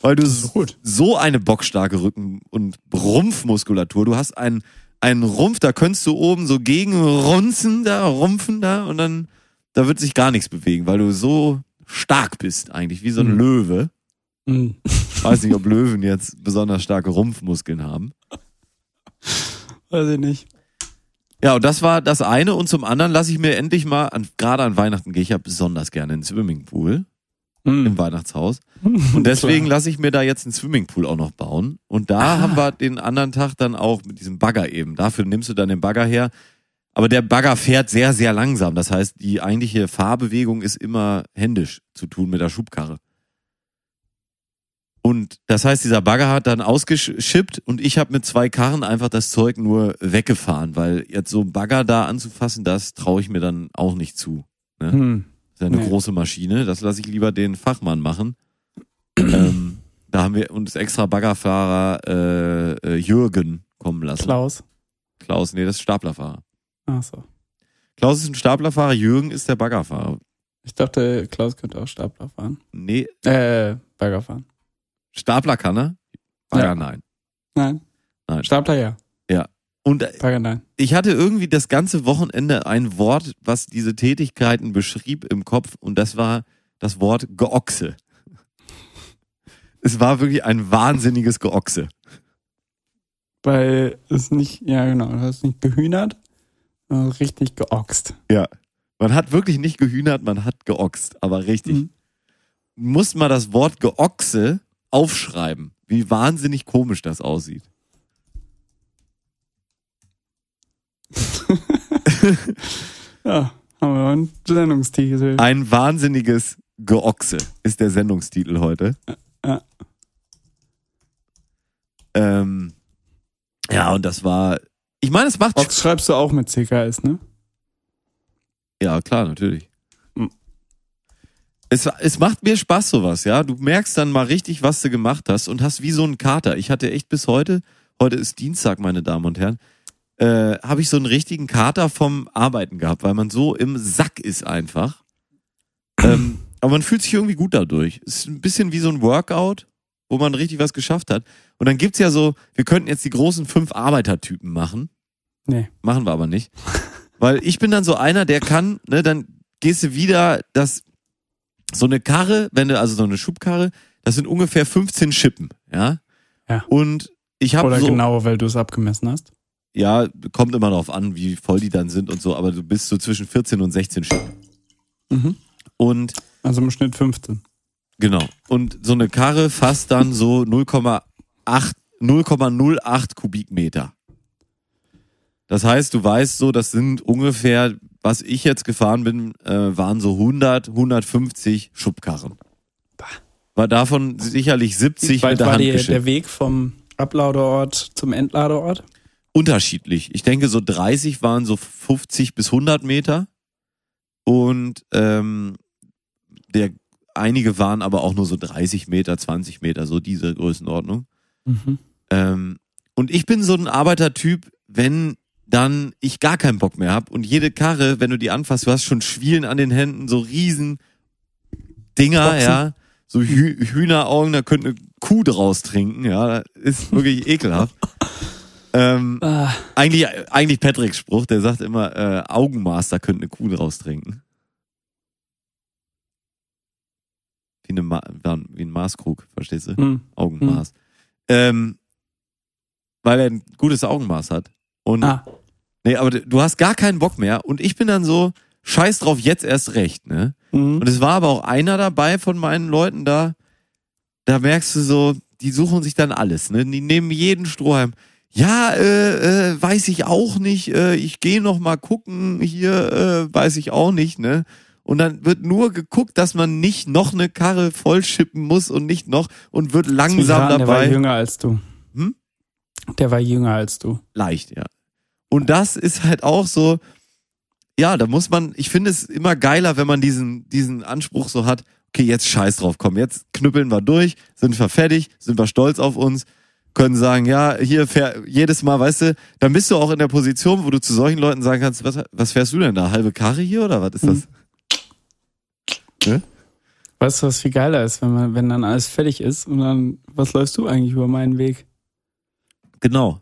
Speaker 2: Weil du so eine bockstarke Rücken- und Rumpfmuskulatur, du hast einen, einen Rumpf, da könntest du oben so gegen runzen, da rumpfen da und dann, da wird sich gar nichts bewegen, weil du so stark bist eigentlich, wie so ein
Speaker 3: Mhm.
Speaker 2: Löwe.
Speaker 3: Mhm.
Speaker 2: Weiß nicht, ob Löwen jetzt besonders starke Rumpfmuskeln haben.
Speaker 3: Weiß ich nicht.
Speaker 2: Ja, und das war das eine. Und zum anderen lasse ich mir endlich mal, an, gerade an Weihnachten gehe ich ja besonders gerne in den Swimmingpool im
Speaker 3: Mhm.
Speaker 2: Weihnachtshaus. Und deswegen lasse ich mir da jetzt einen Swimmingpool auch noch bauen. Und da
Speaker 3: Ah.
Speaker 2: haben wir den anderen Tag dann auch mit diesem Bagger eben. Dafür nimmst du dann den Bagger her. Aber der Bagger fährt sehr, sehr langsam. Das heißt, die eigentliche Fahrbewegung ist immer händisch zu tun mit der Schubkarre. Und das heißt, dieser Bagger hat dann ausgeschippt und ich habe mit zwei Karren einfach das Zeug nur weggefahren, weil jetzt so einen Bagger da anzufassen, das traue ich mir dann auch nicht zu.
Speaker 3: Mhm.
Speaker 2: Das ist ja eine
Speaker 3: Nee.
Speaker 2: große Maschine, das lasse ich lieber den Fachmann machen. [clears throat] ähm, da haben wir uns extra Baggerfahrer äh, äh, Jürgen kommen lassen.
Speaker 3: Klaus.
Speaker 2: Klaus, nee, das ist Staplerfahrer.
Speaker 3: Ach so.
Speaker 2: Klaus ist ein Staplerfahrer, Jürgen ist der Baggerfahrer.
Speaker 3: Ich dachte, Klaus könnte auch Stapler fahren.
Speaker 2: Nee,
Speaker 3: Äh, Bagger fahren.
Speaker 2: Stapler kann er, Bagger
Speaker 3: Ja.
Speaker 2: nein.
Speaker 3: Nein.
Speaker 2: Nein.
Speaker 3: Stapler ja.
Speaker 2: Und äh,
Speaker 3: Bagger nein.
Speaker 2: ich hatte irgendwie das ganze Wochenende ein Wort, was diese Tätigkeiten beschrieb im Kopf und das war das Wort Geochse. Es war wirklich ein wahnsinniges Geochse.
Speaker 3: Weil es nicht, ja genau, du hast nicht gehühnert, sondern richtig geoxt.
Speaker 2: Ja. Man hat wirklich nicht gehühnert, man hat geoxt, aber richtig.
Speaker 3: Mhm.
Speaker 2: Muss mal das Wort Geochse aufschreiben, wie wahnsinnig komisch das aussieht. [laughs]
Speaker 3: Ja, haben wir einen Sendungstitel.
Speaker 2: Ein wahnsinniges Geochse ist der Sendungstitel heute.
Speaker 3: Ja.
Speaker 2: Ähm, ja, und das war, ich meine, es macht
Speaker 3: Ox schreibst du auch mit CKS, ne?
Speaker 2: Ja, klar, natürlich. Es, es macht mir Spaß, sowas, ja. Du merkst dann mal richtig, was du gemacht hast und hast wie so einen Kater. Ich hatte echt bis heute, heute ist Dienstag, meine Damen und Herren, äh, habe ich so einen richtigen Kater vom Arbeiten gehabt, weil man so im Sack ist einfach. ähm, aber man fühlt sich irgendwie gut dadurch. Es ist ein bisschen wie so ein Workout, wo man richtig was geschafft hat. Und dann gibt's ja so, wir könnten jetzt die großen fünf Arbeitertypen machen.
Speaker 3: Nee.
Speaker 2: Machen wir aber nicht. Weil ich bin dann so einer, der kann, ne, dann gehst du wieder, das, so eine Karre, wenn du, also so eine Schubkarre, das sind ungefähr 15 Schippen, ja.
Speaker 3: Ja.
Speaker 2: Und ich habe
Speaker 3: Oder
Speaker 2: so,
Speaker 3: genau, weil du es abgemessen hast.
Speaker 2: ja, kommt immer darauf an, wie voll die dann sind und so, aber du bist so zwischen 14 und 16 Schippen.
Speaker 3: Mhm.
Speaker 2: Und
Speaker 3: Also im Schnitt 15.
Speaker 2: Genau. Und so eine Karre fasst dann so 0,8 0,08 Kubikmeter. Das heißt, du weißt so, das sind ungefähr, was ich jetzt gefahren bin, äh, waren so 100, 150 Schubkarren. War davon sicherlich 70
Speaker 3: Weit
Speaker 2: mit der
Speaker 3: war
Speaker 2: Hand
Speaker 3: die, der Weg vom Abladeort zum Entladeort?
Speaker 2: Unterschiedlich. Ich denke, so 30 waren so 50 bis 100 Meter. Und ähm, der einige waren aber auch nur so 30 Meter, 20 Meter, so diese Größenordnung.
Speaker 3: Mhm.
Speaker 2: Ähm, und ich bin so ein Arbeitertyp, wenn dann ich gar keinen Bock mehr hab und jede Karre, wenn du die anfasst, du hast schon Schwielen an den Händen, so riesen Dinger,
Speaker 3: Boxen.
Speaker 2: ja, so Hü Hühneraugen, da könnte eine Kuh draus trinken, ja, das ist wirklich [laughs] ekelhaft. Ähm,
Speaker 3: Ah,
Speaker 2: eigentlich, eigentlich Patricks Spruch, der sagt immer, äh, Augenmaß, da könnte eine Kuh draus trinken. Wie, eine Ma wie ein Maßkrug, verstehst du?
Speaker 3: hm.
Speaker 2: Augenmaß. Ähm, weil er ein gutes Augenmaß hat. Und
Speaker 3: ah.
Speaker 2: Nee, aber du hast gar keinen Bock mehr. Und ich bin dann so, scheiß drauf, jetzt erst recht, ne?
Speaker 3: Hm.
Speaker 2: Und es war aber auch einer dabei von meinen Leuten da, da merkst du so, die suchen sich dann alles, ne? Die nehmen jeden Strohhalm. Ja, äh, äh, weiß ich auch nicht. Äh, ich gehe noch mal gucken. Hier äh, weiß ich auch nicht, ne? Und dann wird nur geguckt, dass man nicht noch eine Karre vollschippen muss und nicht noch und wird langsam
Speaker 3: Zwischenraten, Der war
Speaker 2: dabei.
Speaker 3: jünger als du.
Speaker 2: Hm?
Speaker 3: Der war jünger als du.
Speaker 2: Leicht, ja. Und das ist halt auch so, ja, da muss man, ich finde es immer geiler, wenn man diesen, diesen Anspruch so hat, okay, jetzt scheiß drauf, komm, jetzt knüppeln wir durch, sind wir fertig, sind wir stolz auf uns, können sagen, ja, hier fähr, jedes Mal, weißt du, dann bist du auch in der Position, wo du zu solchen Leuten sagen kannst, was, was fährst du denn da? Halbe Karre hier oder was ist das?
Speaker 3: Weißt du, was viel geiler ist, wenn man, wenn dann alles fertig ist und dann, was läufst du eigentlich über meinen Weg?
Speaker 2: Genau.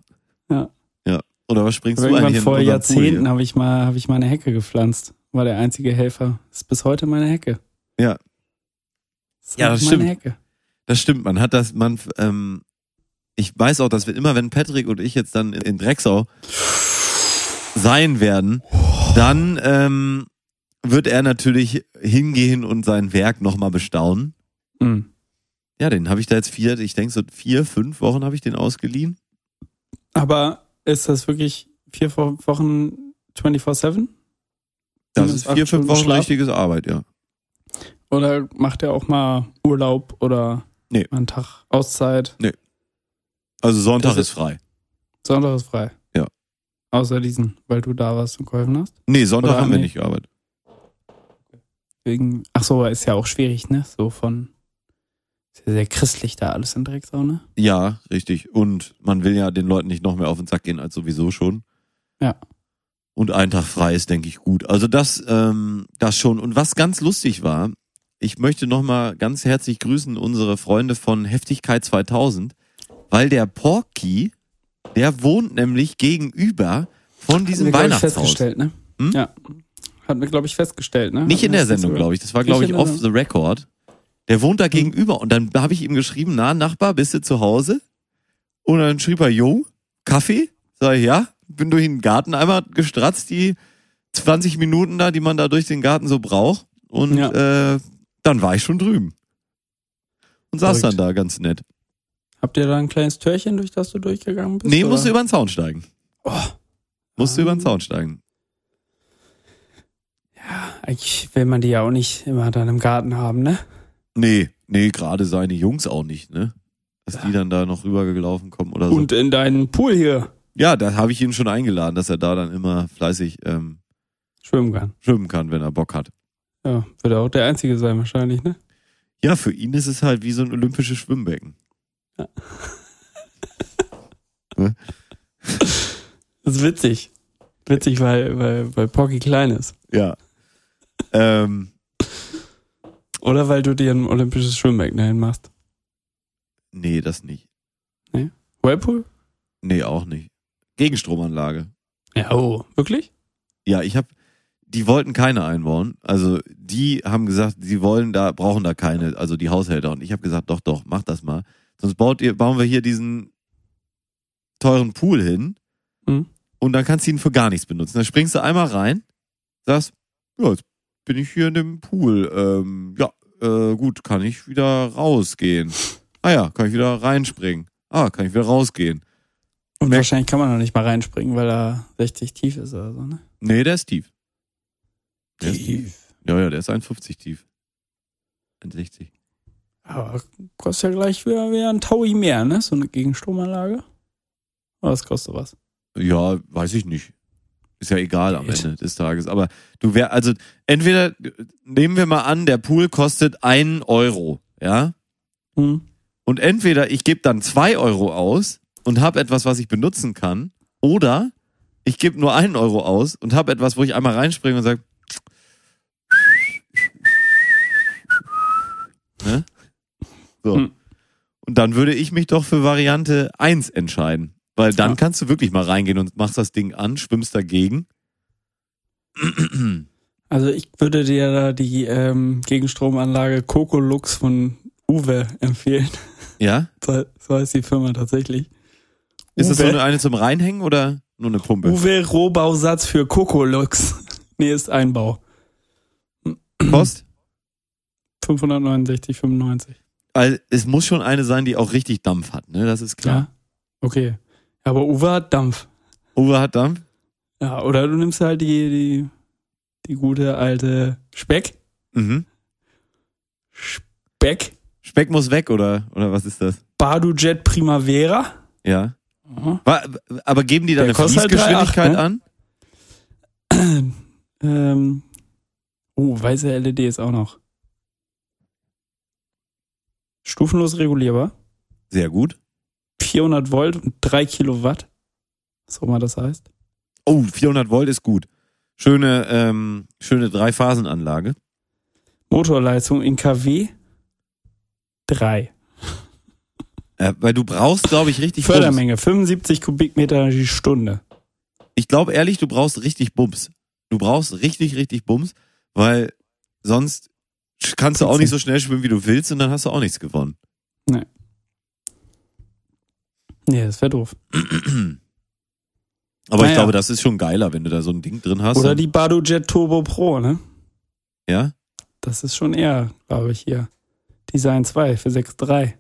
Speaker 2: Oder was springst du
Speaker 3: Irgendwann vor Jahrzehnten habe ich mal, habe ich mal eine Hecke gepflanzt. War der einzige Helfer. Ist bis heute meine Hecke.
Speaker 2: Ja.
Speaker 3: Ist
Speaker 2: Ja, das
Speaker 3: meine
Speaker 2: stimmt.
Speaker 3: Hecke.
Speaker 2: Das stimmt, man hat das, man, ähm, ich weiß auch, dass wir immer, wenn Patrick und ich jetzt dann in, in Drecksau sein werden, dann ähm, wird er natürlich hingehen und sein Werk nochmal bestaunen.
Speaker 3: Mhm.
Speaker 2: Ja, den habe ich da jetzt vier, ich denke so vier, fünf Wochen habe ich den ausgeliehen.
Speaker 3: Aber ist das wirklich vier Wo- Wochen 24-7?
Speaker 2: Das ist vier, fünf Wochen
Speaker 3: Schlaf?
Speaker 2: richtiges Arbeit, ja.
Speaker 3: Oder macht er auch mal Urlaub oder
Speaker 2: Nee.
Speaker 3: einen Tag Auszeit?
Speaker 2: Also Sonntag ist
Speaker 3: ist-
Speaker 2: frei.
Speaker 3: Sonntag ist frei.
Speaker 2: Ja.
Speaker 3: Außer diesen, weil du da warst und geholfen hast.
Speaker 2: Nee, Sonntag
Speaker 3: Oder
Speaker 2: haben wir
Speaker 3: nee.
Speaker 2: nicht gearbeitet.
Speaker 3: Wegen, ach so, ist ja auch schwierig, ne? So von, ja sehr christlich da alles in Drecksau, ne?
Speaker 2: Ja, richtig. Und man will ja den Leuten nicht noch mehr auf den Sack gehen als sowieso schon.
Speaker 3: Ja.
Speaker 2: Und ein Tag frei ist, denke ich, gut. Also das, ähm, das schon. Und was ganz lustig war, ich möchte nochmal ganz herzlich grüßen unsere Freunde von Heftigkeit 2000, weil der Porky, der wohnt nämlich gegenüber von diesem
Speaker 3: Hat
Speaker 2: Weihnachtshaus.
Speaker 3: festgestellt, ne?
Speaker 2: Hm?
Speaker 3: Ja. Hat mir, glaube ich, festgestellt, ne?
Speaker 2: Nicht in der Sendung, glaube ich. Das war, glaube ich, off the record. Der wohnt da gegenüber. Und dann habe ich ihm geschrieben, na, Nachbar, bist du zu Hause? Und dann schrieb er, jo, Kaffee? Sag ich, ja. Bin durch den Garten einmal gestratzt, die 20 Minuten da, die man da durch den Garten so braucht. Und äh, dann war ich schon drüben. Und saß
Speaker 3: Verrückt.
Speaker 2: dann da ganz nett.
Speaker 3: Habt ihr da ein kleines Türchen, durch das du durchgegangen bist?
Speaker 2: Nee,
Speaker 3: oder?
Speaker 2: musst du über den Zaun steigen.
Speaker 3: Oh.
Speaker 2: Musst du über den
Speaker 3: Ah.
Speaker 2: Zaun steigen.
Speaker 3: Eigentlich will man die ja auch nicht immer dann im Garten haben, ne?
Speaker 2: Nee, nee, gerade seine Jungs auch nicht, ne? Dass die dann da noch rübergelaufen kommen oder so.
Speaker 3: Und in deinen Pool hier
Speaker 2: Ja, da habe ich ihn schon eingeladen, dass er da dann immer fleißig ähm,
Speaker 3: schwimmen kann.
Speaker 2: schwimmen kann, wenn er Bock hat.
Speaker 3: Ja, wird er auch der Einzige sein wahrscheinlich, ne?
Speaker 2: Ja, für ihn ist es halt wie so ein olympisches Schwimmbecken. [laughs]
Speaker 3: Das ist witzig. Witzig, weil, weil, weil Porky klein ist.
Speaker 2: Ja. ähm,
Speaker 3: Oder weil du dir ein olympisches Schwimmbecken dahin machst.
Speaker 2: nee, das nicht.
Speaker 3: Whirlpool?
Speaker 2: Nee, auch nicht. Gegenstromanlage.
Speaker 3: Ja, oh. Wirklich?
Speaker 2: Ja, ich habe, die wollten keine einbauen. Also die haben gesagt, sie wollen da, brauchen da keine, also die Haushälter. Und ich habe gesagt, doch, doch, mach das mal. Sonst baut ihr, bauen wir hier diesen teuren Pool hin
Speaker 3: Mhm.
Speaker 2: und dann kannst du ihn für gar nichts benutzen. Dann springst du einmal rein, sagst, ja, jetzt bin ich hier in dem Pool. Ähm, ja, äh, gut, kann ich wieder rausgehen. Ah ja, kann ich wieder reinspringen. Ah, kann ich wieder rausgehen.
Speaker 3: Und
Speaker 2: Merk-
Speaker 3: wahrscheinlich kann man noch nicht mal reinspringen, weil er 60 tief ist oder so, ne?
Speaker 2: Nee, der ist tief. Der ist tief. Ja, ja, der ist 1,50 tief. 1,60.
Speaker 3: Aber kostet ja gleich wieder, wieder ein Taui mehr, ne? So eine Gegenstromanlage. Oder was kostet was?
Speaker 2: Ja, weiß ich nicht. Ist ja egal am. Ende des Tages. Aber du wär, also entweder nehmen wir mal an, der Pool kostet einen Euro, ja?
Speaker 3: Hm.
Speaker 2: Und entweder ich gebe dann zwei Euro aus und habe etwas, was ich benutzen kann, oder ich gebe nur einen Euro aus und habe etwas, wo ich einmal reinspringe und sage, ne? So.
Speaker 3: Hm.
Speaker 2: Und dann würde ich mich doch für Variante 1 entscheiden. Weil dann
Speaker 3: Ja.
Speaker 2: kannst du wirklich mal reingehen und machst das Ding an, schwimmst dagegen.
Speaker 3: Also ich würde dir da die ähm, Gegenstromanlage Coco Lux von Uwe empfehlen.
Speaker 2: Ja? [laughs]
Speaker 3: So so heißt die Firma tatsächlich.
Speaker 2: Ist das so eine, eine zum Reinhängen oder nur eine Pumpe?
Speaker 3: Uwe Rohbausatz für Coco Lux. [laughs] nee, ist Einbau.
Speaker 2: Post? [clears throat]
Speaker 3: 569, 95.
Speaker 2: Weil es muss schon eine sein, die auch richtig Dampf hat, ne? Das ist klar.
Speaker 3: Ja. Okay. Aber Uwe hat Dampf.
Speaker 2: Uwe hat Dampf?
Speaker 3: Ja, oder du nimmst halt die, die, die gute alte Speck.
Speaker 2: Mhm.
Speaker 3: Speck.
Speaker 2: Speck muss weg, oder, oder was ist das?
Speaker 3: Badujet Primavera.
Speaker 2: Ja. Wa- Aber geben die da eine
Speaker 3: halt
Speaker 2: Fließgeschwindigkeit
Speaker 3: 3,8,
Speaker 2: an? [clears throat]
Speaker 3: Ähm, oh, weiße LED ist auch noch. Stufenlos regulierbar.
Speaker 2: Sehr gut.
Speaker 3: 400 Volt und 3 Kilowatt. Was auch immer das heißt.
Speaker 2: Oh, 400 Volt ist gut. Schöne, ähm, schöne Drei-Phasen-Anlage.
Speaker 3: Motorleistung in kW 3.
Speaker 2: Äh, weil du brauchst, glaube ich, richtig Bums.
Speaker 3: Fördermenge 75 Kubikmeter die Stunde.
Speaker 2: Ich glaube ehrlich, du brauchst richtig Bums. Du brauchst richtig, richtig Bums, weil sonst kannst du auch nicht so schnell schwimmen, wie du willst und dann hast du auch nichts gewonnen.
Speaker 3: Nee, das wäre doof.
Speaker 2: Aber ich
Speaker 3: Naja.
Speaker 2: glaube, das ist schon geiler, wenn du da so ein Ding drin hast.
Speaker 3: Oder die Badujet Turbo Pro, ne?
Speaker 2: ja?
Speaker 3: Das ist schon eher, glaube ich, hier. Design 2 für 6.3.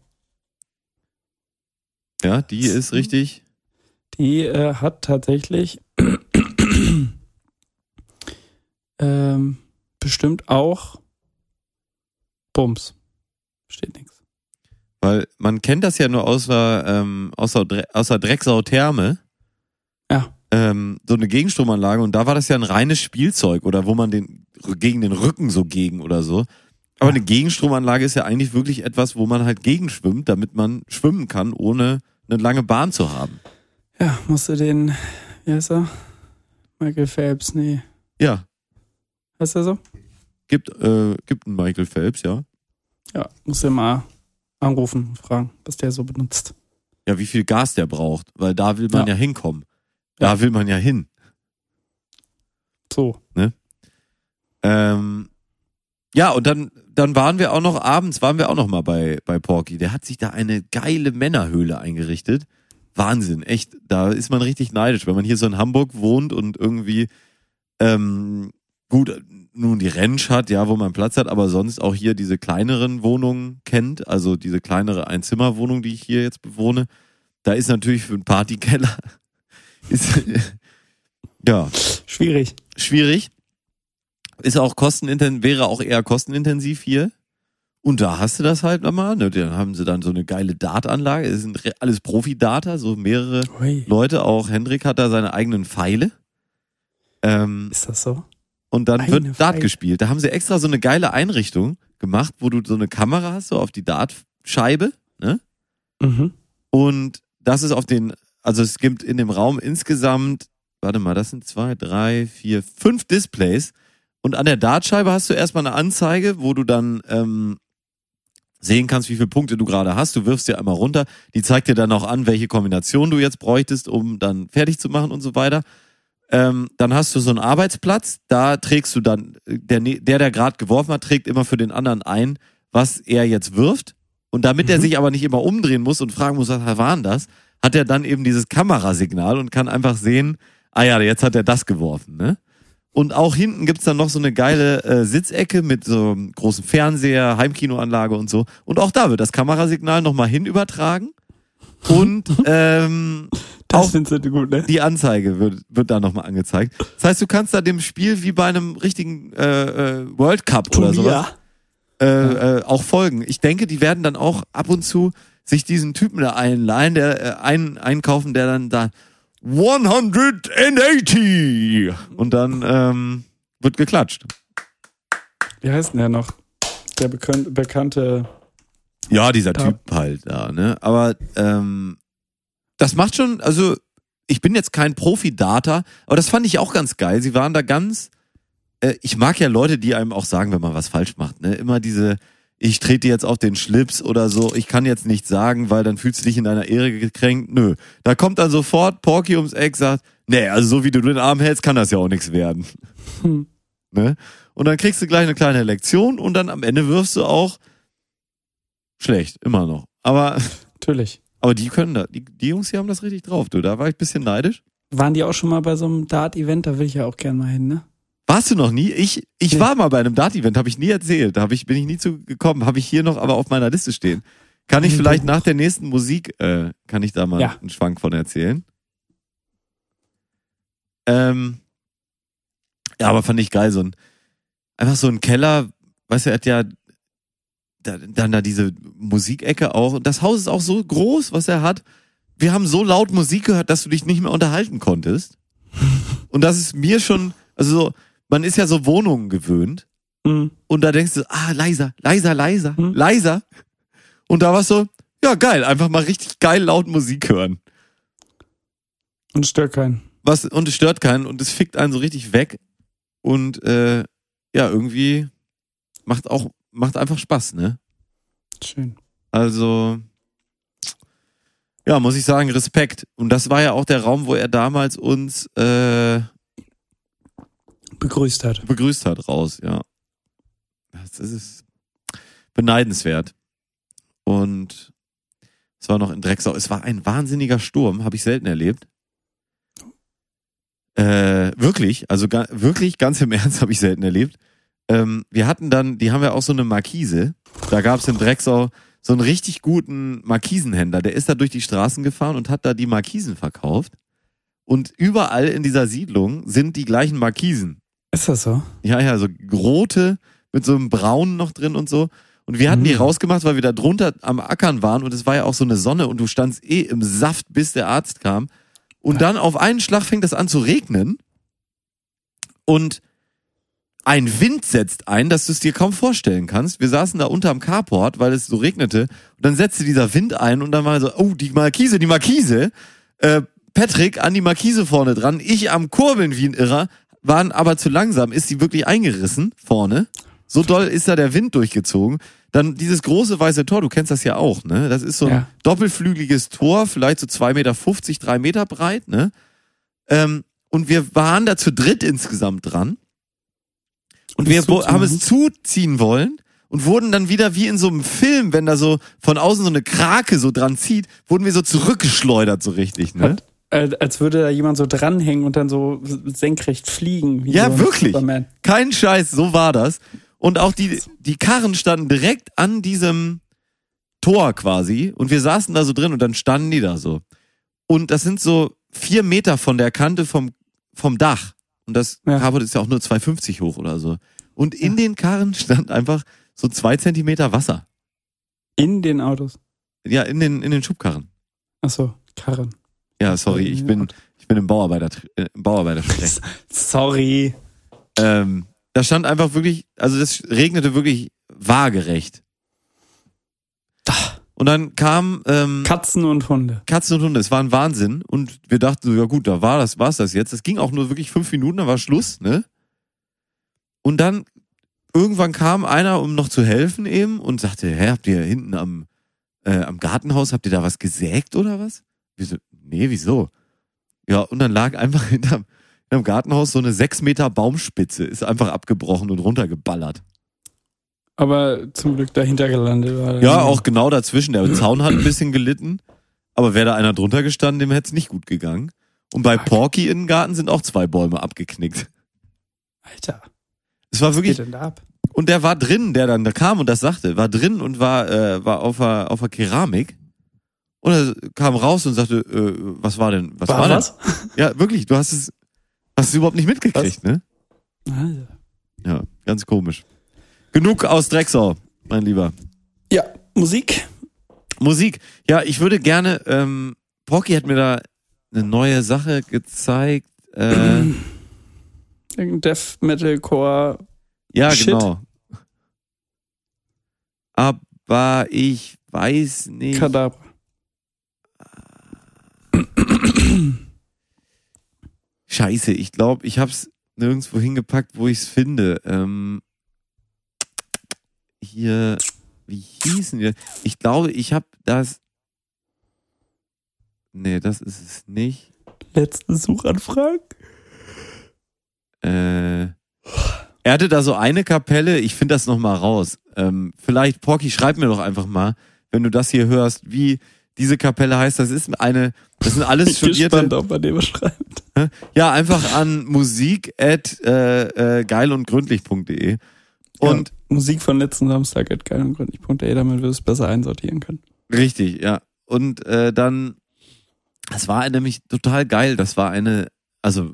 Speaker 2: Ja, die ist richtig.
Speaker 3: Die äh, hat tatsächlich [clears throat] ähm, bestimmt auch Bums. Steht nichts.
Speaker 2: Weil man kennt das ja nur außer, ähm, außer, Dre außer Drecksau Therme.
Speaker 3: Ja.
Speaker 2: Ähm, so eine Gegenstromanlage und da war das ja ein reines Spielzeug oder wo man den gegen den Rücken so gegen oder so. Aber
Speaker 3: Ja.
Speaker 2: eine Gegenstromanlage ist ja eigentlich wirklich etwas, wo man halt gegenschwimmt, damit man schwimmen kann, ohne eine lange Bahn zu haben.
Speaker 3: Ja, musst du den, wie heißt er? Michael Phelps, nee.
Speaker 2: Ja,
Speaker 3: Heißt er so?
Speaker 2: gibt, äh, gibt einen Michael Phelps, ja.
Speaker 3: Ja, musst du mal anrufen, fragen, was der so benutzt.
Speaker 2: Ja, wie viel Gas der braucht, weil da will man ja,
Speaker 3: Ja.
Speaker 2: hinkommen. Da will man ja hin.
Speaker 3: So.
Speaker 2: Ähm, ja, und dann, dann waren wir auch noch, abends waren wir auch noch mal bei, bei Porky. Der hat sich da eine geile Männerhöhle eingerichtet. Wahnsinn, echt. Da ist man richtig neidisch, wenn man hier so in Hamburg wohnt und irgendwie, ähm, gut, nun die Rentsch hat, ja, wo man Platz hat, aber sonst auch hier diese kleineren Wohnungen kennt, also diese kleinere Einzimmerwohnung, die ich hier jetzt bewohne. Da ist natürlich für einen Partykeller, [laughs] ist, [laughs] ja,
Speaker 3: Schwierig.
Speaker 2: schwierig. Ist auch kostenintensiv, wäre auch eher kostenintensiv hier. Und da hast du das halt nochmal. Ne? Dann haben sie dann so eine geile Dartanlage. Es sind alles Profi-Data, so mehrere
Speaker 3: Ui.
Speaker 2: Leute. Auch Hendrik hat da seine eigenen Pfeile. Ähm,
Speaker 3: Ist das so?
Speaker 2: Und dann
Speaker 3: Eigene
Speaker 2: wird Dart gespielt. Da haben sie extra so eine geile Einrichtung gemacht, wo du so eine Kamera hast, so auf die Dartscheibe. Ne?
Speaker 3: Mhm.
Speaker 2: Und das ist auf den, also es gibt in dem Raum insgesamt, warte mal, das sind zwei, drei, vier, fünf Displays. Und an der Dartscheibe hast du erstmal eine Anzeige, wo du dann ähm, sehen kannst, wie viele Punkte du gerade hast. Du wirfst dir einmal runter. Die zeigt dir dann auch an, welche Kombination du jetzt bräuchtest, um dann fertig zu machen und so weiter. Ähm, dann hast du so einen Arbeitsplatz, da trägst du dann, äh, der, ne- der, der gerade geworfen hat, trägt immer für den anderen ein, was er jetzt wirft. Und damit er
Speaker 3: Mhm.
Speaker 2: sich aber nicht immer umdrehen muss und fragen muss, was war denn das, hat er dann eben dieses Kamerasignal und kann einfach sehen, ah ja, jetzt hat er das geworfen, ne? Und auch hinten gibt's dann noch so eine geile äh, Sitzecke mit so einem großen Fernseher, Heimkinoanlage und so. Und auch da wird das Kamerasignal nochmal hin übertragen. Und [laughs] ähm,
Speaker 3: Das du gut, ne?
Speaker 2: die Anzeige wird, wird da nochmal angezeigt. Das heißt, du kannst da dem Spiel wie bei einem richtigen äh, äh, World Cup oder sowas äh, äh, auch folgen. Ich denke, die werden dann auch ab und zu sich diesen Typen da einleihen, der äh, ein, einkaufen, der dann da 180 und dann ähm, wird geklatscht.
Speaker 3: Wie heißt denn der noch? Der bekannt, bekannte.
Speaker 2: Ja, dieser Typ halt da, ne? Aber ähm, das macht schon, also ich bin jetzt kein Profi-Data, aber das fand ich auch ganz geil. Sie waren da ganz, äh, ich mag ja Leute, die einem auch sagen, wenn man was falsch macht, ne? Immer diese, ich trete dir jetzt auf den Schlips oder so, ich kann jetzt nichts sagen, weil dann fühlst du dich in deiner Ehre gekränkt. Nö. Da kommt dann sofort Porky ums Eck, sagt, nee, also so wie du den Arm hältst, kann das ja auch nichts werden.
Speaker 3: Hm.
Speaker 2: Ne? Und dann kriegst du gleich eine kleine Lektion und dann am Ende wirfst du auch schlecht, immer noch. Aber,
Speaker 3: Natürlich.
Speaker 2: Aber die können da, die, die Jungs, die haben das richtig drauf, du. Da war ich ein bisschen neidisch.
Speaker 3: Waren die auch schon mal bei so einem Dart-Event? Da will ich ja auch gerne mal hin, ne?
Speaker 2: Warst du noch nie? Ich, ich
Speaker 3: Nee.
Speaker 2: war mal bei einem Dart-Event, habe ich nie erzählt. Da hab ich, bin ich nie zu gekommen. Habe ich hier noch aber auf meiner Liste stehen. Kann ich
Speaker 3: Ein
Speaker 2: vielleicht nach der nächsten Musik, äh, kann ich da mal
Speaker 3: Ja.
Speaker 2: einen Schwank von erzählen? Ähm, ja, aber fand ich geil, so ein, einfach so ein Keller, weißt du, er hat ja da, dann da diese Musikecke auch. Und das Haus ist auch so groß, was er hat. Wir haben so laut Musik gehört, dass du dich nicht mehr unterhalten konntest. [laughs] Und das ist mir schon, also so, man ist ja so Wohnungen gewöhnt.
Speaker 3: Mhm.
Speaker 2: Und da denkst du, ah, leiser, leiser, leiser,
Speaker 3: Hm.
Speaker 2: leiser. Und da war's so, ja, geil, einfach mal richtig geil laut Musik hören.
Speaker 3: Und stört keinen.
Speaker 2: Was, und es stört keinen und es fickt einen so richtig weg. Und äh, ja, irgendwie macht auch, macht einfach Spaß, ne?
Speaker 3: Schön.
Speaker 2: Also, ja, muss ich sagen, Respekt. Und das war ja auch der Raum, wo er damals uns äh,
Speaker 3: Begrüßt hat.
Speaker 2: begrüßt hat raus, ja. Das ist beneidenswert. Und es war noch in Drecksau. Es war ein wahnsinniger Sturm, habe ich selten erlebt. Äh, wirklich, also ga, wirklich ganz im [laughs] Ernst habe ich selten erlebt. Ähm, wir hatten dann, die haben ja auch so eine Markise. Da gab es in Drecksau so einen richtig guten Markisenhändler. Der ist da durch die Straßen gefahren und hat da die Markisen verkauft. Und überall in dieser Siedlung sind die gleichen Markisen.
Speaker 3: Ist das so?
Speaker 2: Ja, ja, so rote mit so einem braunen noch drin und so. Und wir hatten die
Speaker 3: Mhm.
Speaker 2: rausgemacht, weil wir da drunter am Ackern waren und es war ja auch so eine Sonne und du standst eh im Saft, bis der Arzt kam. Und dann auf einen Schlag fängt es an zu regnen und ein Wind setzt ein, dass du es dir kaum vorstellen kannst. Wir saßen da unterm Carport, weil es so regnete. Und dann setzte dieser Wind ein und dann war so, oh, die Markise, die Markise. Äh, Patrick an die Markise vorne dran, ich am Kurbeln wie ein Irrer, waren aber zu langsam, ist die wirklich eingerissen vorne. So doll ist da der Wind durchgezogen. Dann dieses große weiße Tor, du kennst das ja auch, ne? Das ist so ein
Speaker 3: Ja.
Speaker 2: doppelflügeliges Tor, vielleicht so zwei Meter, fünfzig, drei Meter breit, ne? Ähm, und wir waren da zu dritt insgesamt dran. Und wir haben es zuziehen wollen und wurden dann wieder wie in so einem Film, wenn da so von außen so eine Krake so dran zieht, wurden wir so zurückgeschleudert so richtig, ne?
Speaker 3: Hat, äh, als würde da jemand so dranhängen und dann so senkrecht fliegen.
Speaker 2: Ja,
Speaker 3: so
Speaker 2: wirklich.
Speaker 3: Superman.
Speaker 2: Kein Scheiß, so war das. Und auch die, die Karren standen direkt an diesem Tor quasi und wir saßen da so drin und dann standen die da so. Und das sind so vier Meter von der Kante vom, vom Dach. Und das
Speaker 3: Ja.
Speaker 2: Carport ist ja auch nur 2,50 hoch oder so. Und in den Karren stand einfach so zwei Zentimeter Wasser.
Speaker 3: In den Autos.
Speaker 2: Ja, in den, in den Schubkarren.
Speaker 3: Ach so, Karren.
Speaker 2: Ja, sorry, ich bin, ich bin im Bauarbeiter, äh, im Bauarbeitersprech. [laughs]
Speaker 3: Sorry.
Speaker 2: ähm, da stand einfach wirklich, also das regnete wirklich waagerecht. Und dann kam ähm,
Speaker 3: Katzen und Hunde.
Speaker 2: Katzen und Hunde, es war ein Wahnsinn. Und wir dachten so, ja gut, da war das, war's das jetzt. Das ging auch nur wirklich fünf Minuten, dann war Schluss, ne? Und dann irgendwann kam einer, um noch zu helfen eben und sagte, hä, habt ihr hinten am, äh, am Gartenhaus, habt ihr da was gesägt oder was? Wieso? Nee, wieso? Ja, und dann lag einfach hinterm, hinterm Gartenhaus so eine sechs Meter Baumspitze, ist einfach abgebrochen und runtergeballert.
Speaker 3: Aber zum Glück dahinter gelandet war.
Speaker 2: Ja, auch genau dazwischen. Der Zaun hat ein bisschen gelitten, aber wäre da einer drunter gestanden, dem hätte es nicht gut gegangen. Und bei. Porky in den Garten sind auch zwei Bäume abgeknickt.
Speaker 3: Alter,
Speaker 2: Es war
Speaker 3: was geht
Speaker 2: wirklich,
Speaker 3: denn da ab?
Speaker 2: und der war drin, der dann da kam und das sagte, war drin und war, äh, war auf der, auf der Keramik. Und er kam raus und sagte, äh, was war denn, was war,
Speaker 3: War was?
Speaker 2: Ja, wirklich, du hast es, hast es überhaupt nicht mitgekriegt, ne?
Speaker 3: Alter.
Speaker 2: Ja, ganz komisch. Genug aus Drecksau, mein Lieber.
Speaker 3: Ja, Musik.
Speaker 2: Musik. Ja, ich würde gerne, ähm, Porky hat mir da eine neue Sache gezeigt. Äh, [clears throat]
Speaker 3: Irgendein Death Metalcore.
Speaker 2: ja,
Speaker 3: Shit.
Speaker 2: genau. Aber ich weiß nicht.
Speaker 3: Kadabra.
Speaker 2: Scheiße, ich glaube, ich hab's nirgendwo hingepackt, wo ich's finde. Ähm, hier, wie hießen die? Ich glaube, ich habe das. Nee, das ist es nicht.
Speaker 3: Letzte Suchanfrage.
Speaker 2: Äh, er hatte da so eine Kapelle, ich finde das nochmal raus. Ähm, vielleicht, Porky, schreib mir doch einfach mal, wenn du das hier hörst, wie diese Kapelle heißt. Das ist eine, das sind alles
Speaker 3: Ich bin
Speaker 2: studierte.
Speaker 3: gespannt, ob man dem schreibt.
Speaker 2: Ja, einfach an musik at äh, äh, und
Speaker 3: ja, Musik von letzten Samstag at geil und gründlich.de, damit wir es besser einsortieren können.
Speaker 2: Richtig, ja. Und äh, dann, es war nämlich total geil. Das war eine, also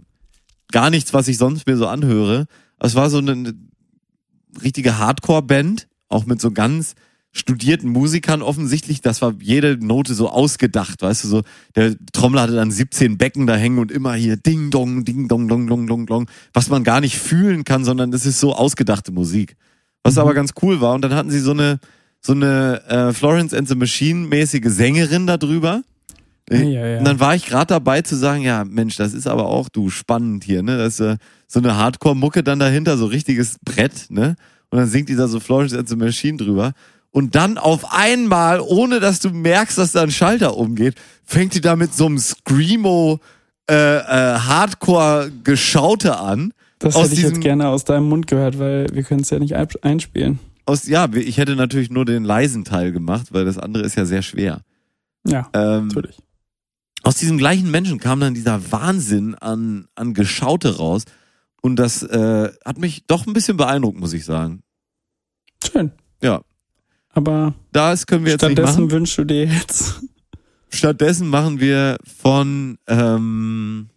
Speaker 2: gar nichts, was ich sonst mir so anhöre. Es war so eine, eine richtige Hardcore-Band, auch mit so ganz studierten Musikern offensichtlich. Das war jede Note so ausgedacht, weißt du, so der Trommler hatte dann 17 Becken da hängen und immer hier Ding Dong, Ding Dong, Dong, Dong, Dong, Dong, was man gar nicht fühlen kann, sondern das ist so ausgedachte Musik. Was aber ganz cool war. Und dann hatten sie so eine so eine äh, Florence and the Machine mäßige Sängerin da drüber.
Speaker 3: Ja, ja, ja.
Speaker 2: Und dann war ich gerade dabei zu sagen, ja, Mensch, das ist aber auch du spannend hier, ne? Das ist äh, so eine Hardcore-Mucke dann dahinter, so richtiges Brett, ne? Und dann singt die da so Florence and the Machine drüber. Und dann auf einmal, ohne dass du merkst, dass da ein Schalter umgeht, fängt die da mit so einem Screamo äh, äh, Hardcore-Geschaute an.
Speaker 3: Das hätte ich jetzt gerne aus deinem Mund gehört, weil wir können es ja nicht ein- einspielen.
Speaker 2: Aus, ja, ich hätte natürlich nur den leisen Teil gemacht, weil das andere ist ja sehr schwer.
Speaker 3: Ja,
Speaker 2: Ähm,
Speaker 3: natürlich.
Speaker 2: aus diesem gleichen Menschen kam dann dieser Wahnsinn an, an Geschaute raus. Und das äh, hat mich doch ein bisschen beeindruckt, muss ich sagen.
Speaker 3: Schön.
Speaker 2: Ja.
Speaker 3: Aber
Speaker 2: Das können wir jetzt nicht
Speaker 3: stattdessen
Speaker 2: machen.
Speaker 3: wünschst du dir jetzt.
Speaker 2: Stattdessen machen wir von ähm,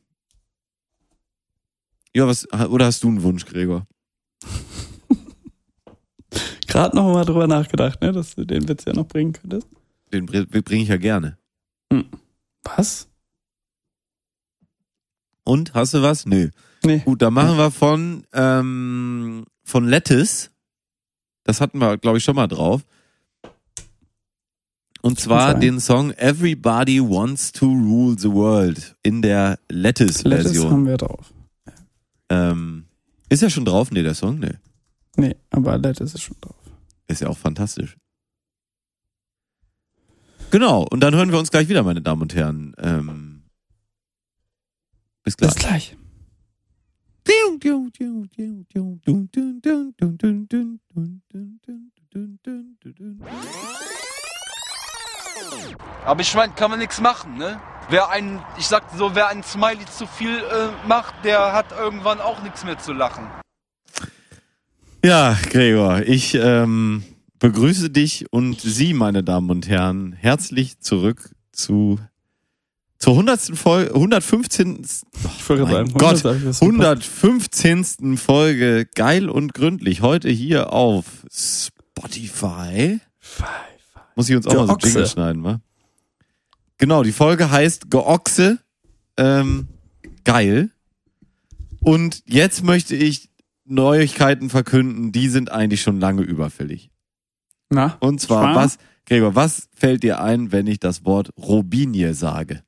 Speaker 2: ja, was oder hast du einen Wunsch, Gregor? [laughs]
Speaker 3: Gerade noch mal drüber nachgedacht, ne, dass du den Witz ja noch bringen könntest.
Speaker 2: Den bringe ich ja gerne.
Speaker 3: Was?
Speaker 2: Und hast du was? Nö.
Speaker 3: Nee.
Speaker 2: Gut, dann machen wir von ähm, von Lettuce. Das hatten wir, glaube ich, schon mal drauf. Und zwar den Song Everybody Wants to Rule the World in der
Speaker 3: Lettuce
Speaker 2: Lettuce-Version.
Speaker 3: haben wir drauf.
Speaker 2: Ähm, ist ja schon drauf? Nee, der Song? Nee.
Speaker 3: Nee, aber Lettuce ist schon drauf.
Speaker 2: Ist ja auch fantastisch. Genau, und dann hören wir uns gleich wieder, meine Damen und Herren. Ähm, bis gleich.
Speaker 3: Bis gleich.
Speaker 4: Aber ich meine, kann man nichts machen, ne? Wer ein, ich sag so, wer ein Smiley zu viel äh, macht, der hat irgendwann auch nichts mehr zu lachen.
Speaker 2: Ja, Gregor, ich ähm, begrüße dich und Sie, meine Damen und Herren, herzlich zurück zu zur 100. Folge, 115.
Speaker 3: Ich wollte
Speaker 2: Mein
Speaker 3: sagen,
Speaker 2: Gott,
Speaker 3: 100 ist super.
Speaker 2: 115. Folge geil und gründlich. Heute hier auf Spotify. Muss ich uns auch mal so
Speaker 3: Geochse.
Speaker 2: Jingle schneiden, wa? Genau, die Folge heißt Geochse. Ähm, geil. Und jetzt möchte ich Neuigkeiten verkünden, die sind eigentlich schon lange überfällig.
Speaker 3: Na,
Speaker 2: Und zwar,
Speaker 3: Schwan?
Speaker 2: was, Gregor, was fällt dir ein, wenn ich das Wort Robinie sage?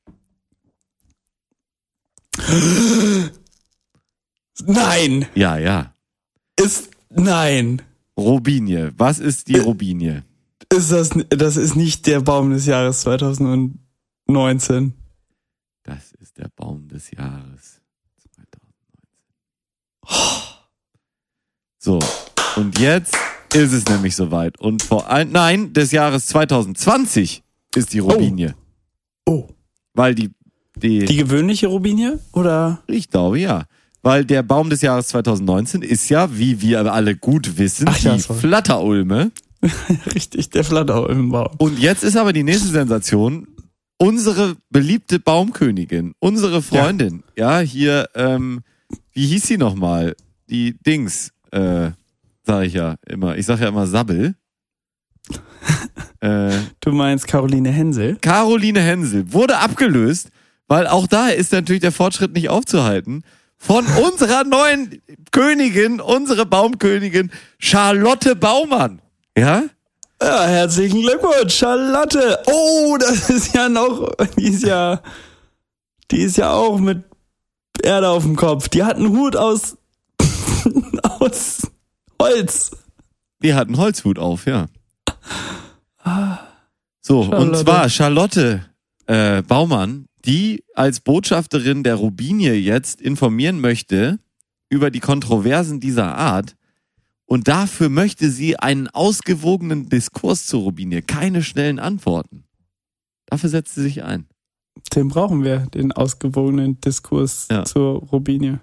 Speaker 3: Nein!
Speaker 2: Ja, ja.
Speaker 3: Ist, nein!
Speaker 2: Robinie. Was ist die
Speaker 3: Äh,
Speaker 2: Robinie?
Speaker 3: Ist das, das ist nicht der Baum des Jahres 2019.
Speaker 2: Das ist der Baum des Jahres 2019. So, und jetzt ist es nämlich soweit. Und vor allem, nein, des Jahres 2020 ist die Robinie.
Speaker 3: Oh.
Speaker 2: Weil die, die,
Speaker 3: Die gewöhnliche Robinie? Oder?
Speaker 2: ich glaube ja. Weil der Baum des Jahres 2019 ist ja, wie wir alle gut wissen,
Speaker 3: Ach ja,
Speaker 2: die
Speaker 3: sorry.
Speaker 2: Flatterulme. [laughs]
Speaker 3: Richtig, der Flatterau im Baum.
Speaker 2: Und jetzt ist aber die nächste Sensation. Unsere beliebte Baumkönigin, unsere Freundin, ja, hier, ähm, wie hieß sie nochmal? Die Dings, äh, sag ich ja immer. Ich sag ja immer Sabbel. [laughs] äh,
Speaker 3: Du meinst Caroline Hensel?
Speaker 2: Caroline Hensel wurde abgelöst, weil auch da ist natürlich der Fortschritt nicht aufzuhalten. Von unserer neuen Königin, unsere Baumkönigin Charlotte Baumann. Ja?
Speaker 3: Ja, herzlichen Glückwunsch, Charlotte. Oh, das ist ja noch, die ist ja, die ist ja auch mit Erde auf dem Kopf. Die hat einen Hut aus, [laughs] aus Holz.
Speaker 2: Die hat einen Holzhut auf, ja. So, und
Speaker 3: Charlotte.
Speaker 2: zwar Charlotte äh, Baumann, die als Botschafterin der Rubinie jetzt informieren möchte über die Kontroversen dieser Art. Und dafür möchte sie einen ausgewogenen Diskurs zur Rubinie, keine schnellen Antworten. Dafür setzt sie sich ein.
Speaker 3: Den brauchen wir, den ausgewogenen Diskurs
Speaker 2: Ja.
Speaker 3: zur Rubinie.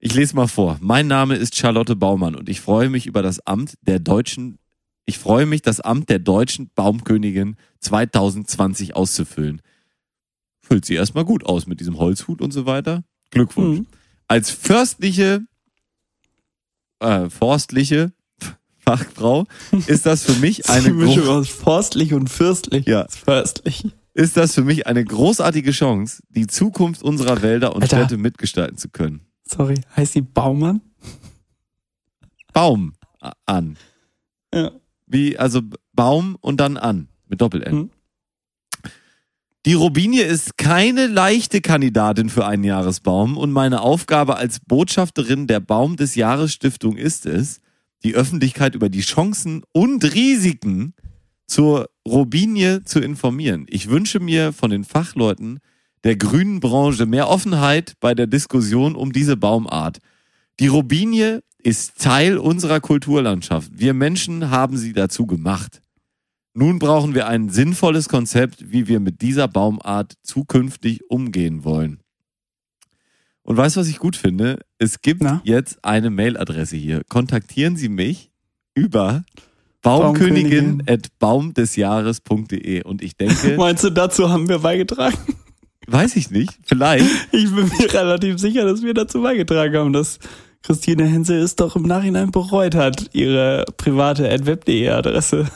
Speaker 2: Ich lese mal vor. Mein Name ist Charlotte Baumann und ich freue mich über das Amt der deutschen, ich freue mich, das Amt der deutschen Baumkönigin 2020 auszufüllen. Füllt sie erstmal gut aus mit diesem Holzhut und so weiter. Glückwunsch.
Speaker 3: Mhm.
Speaker 2: Als fürstliche, äh, forstliche [laughs] Fachfrau ist das für mich [laughs] eine
Speaker 3: Mischung aus forstlich und fürstlich.
Speaker 2: Ja.
Speaker 3: Fürstlich.
Speaker 2: ist das für mich eine großartige Chance, die Zukunft unserer Wälder und
Speaker 3: Alter.
Speaker 2: Städte mitgestalten zu können.
Speaker 3: Sorry, heißt sie Baumann?
Speaker 2: Baum an.
Speaker 3: Ja.
Speaker 2: Wie, also Baum und dann an. Mit Doppel-N.
Speaker 3: Mhm.
Speaker 2: Die Robinie ist keine leichte Kandidatin für einen Jahresbaum und meine Aufgabe als Botschafterin der Baum des Jahres Stiftung ist es, die Öffentlichkeit über die Chancen und Risiken zur Robinie zu informieren. Ich wünsche mir von den Fachleuten der grünen Branche mehr Offenheit bei der Diskussion um diese Baumart. Die Robinie ist Teil unserer Kulturlandschaft. Wir Menschen haben sie dazu gemacht. Nun brauchen wir ein sinnvolles Konzept, wie wir mit dieser Baumart zukünftig umgehen wollen. Und weißt du, was ich gut finde? Es gibt
Speaker 3: Na?
Speaker 2: jetzt eine Mailadresse hier. Kontaktieren Sie mich über
Speaker 3: Baumkönigin.
Speaker 2: baumkönigin.baumdesjahres.de und ich denke, [laughs]
Speaker 3: Meinst du, dazu haben wir beigetragen?
Speaker 2: weiß ich nicht, vielleicht. [laughs]
Speaker 3: Ich bin mir relativ sicher, dass wir dazu beigetragen haben, dass Christine Hensel es doch im Nachhinein bereut hat, ihre private web.de Adresse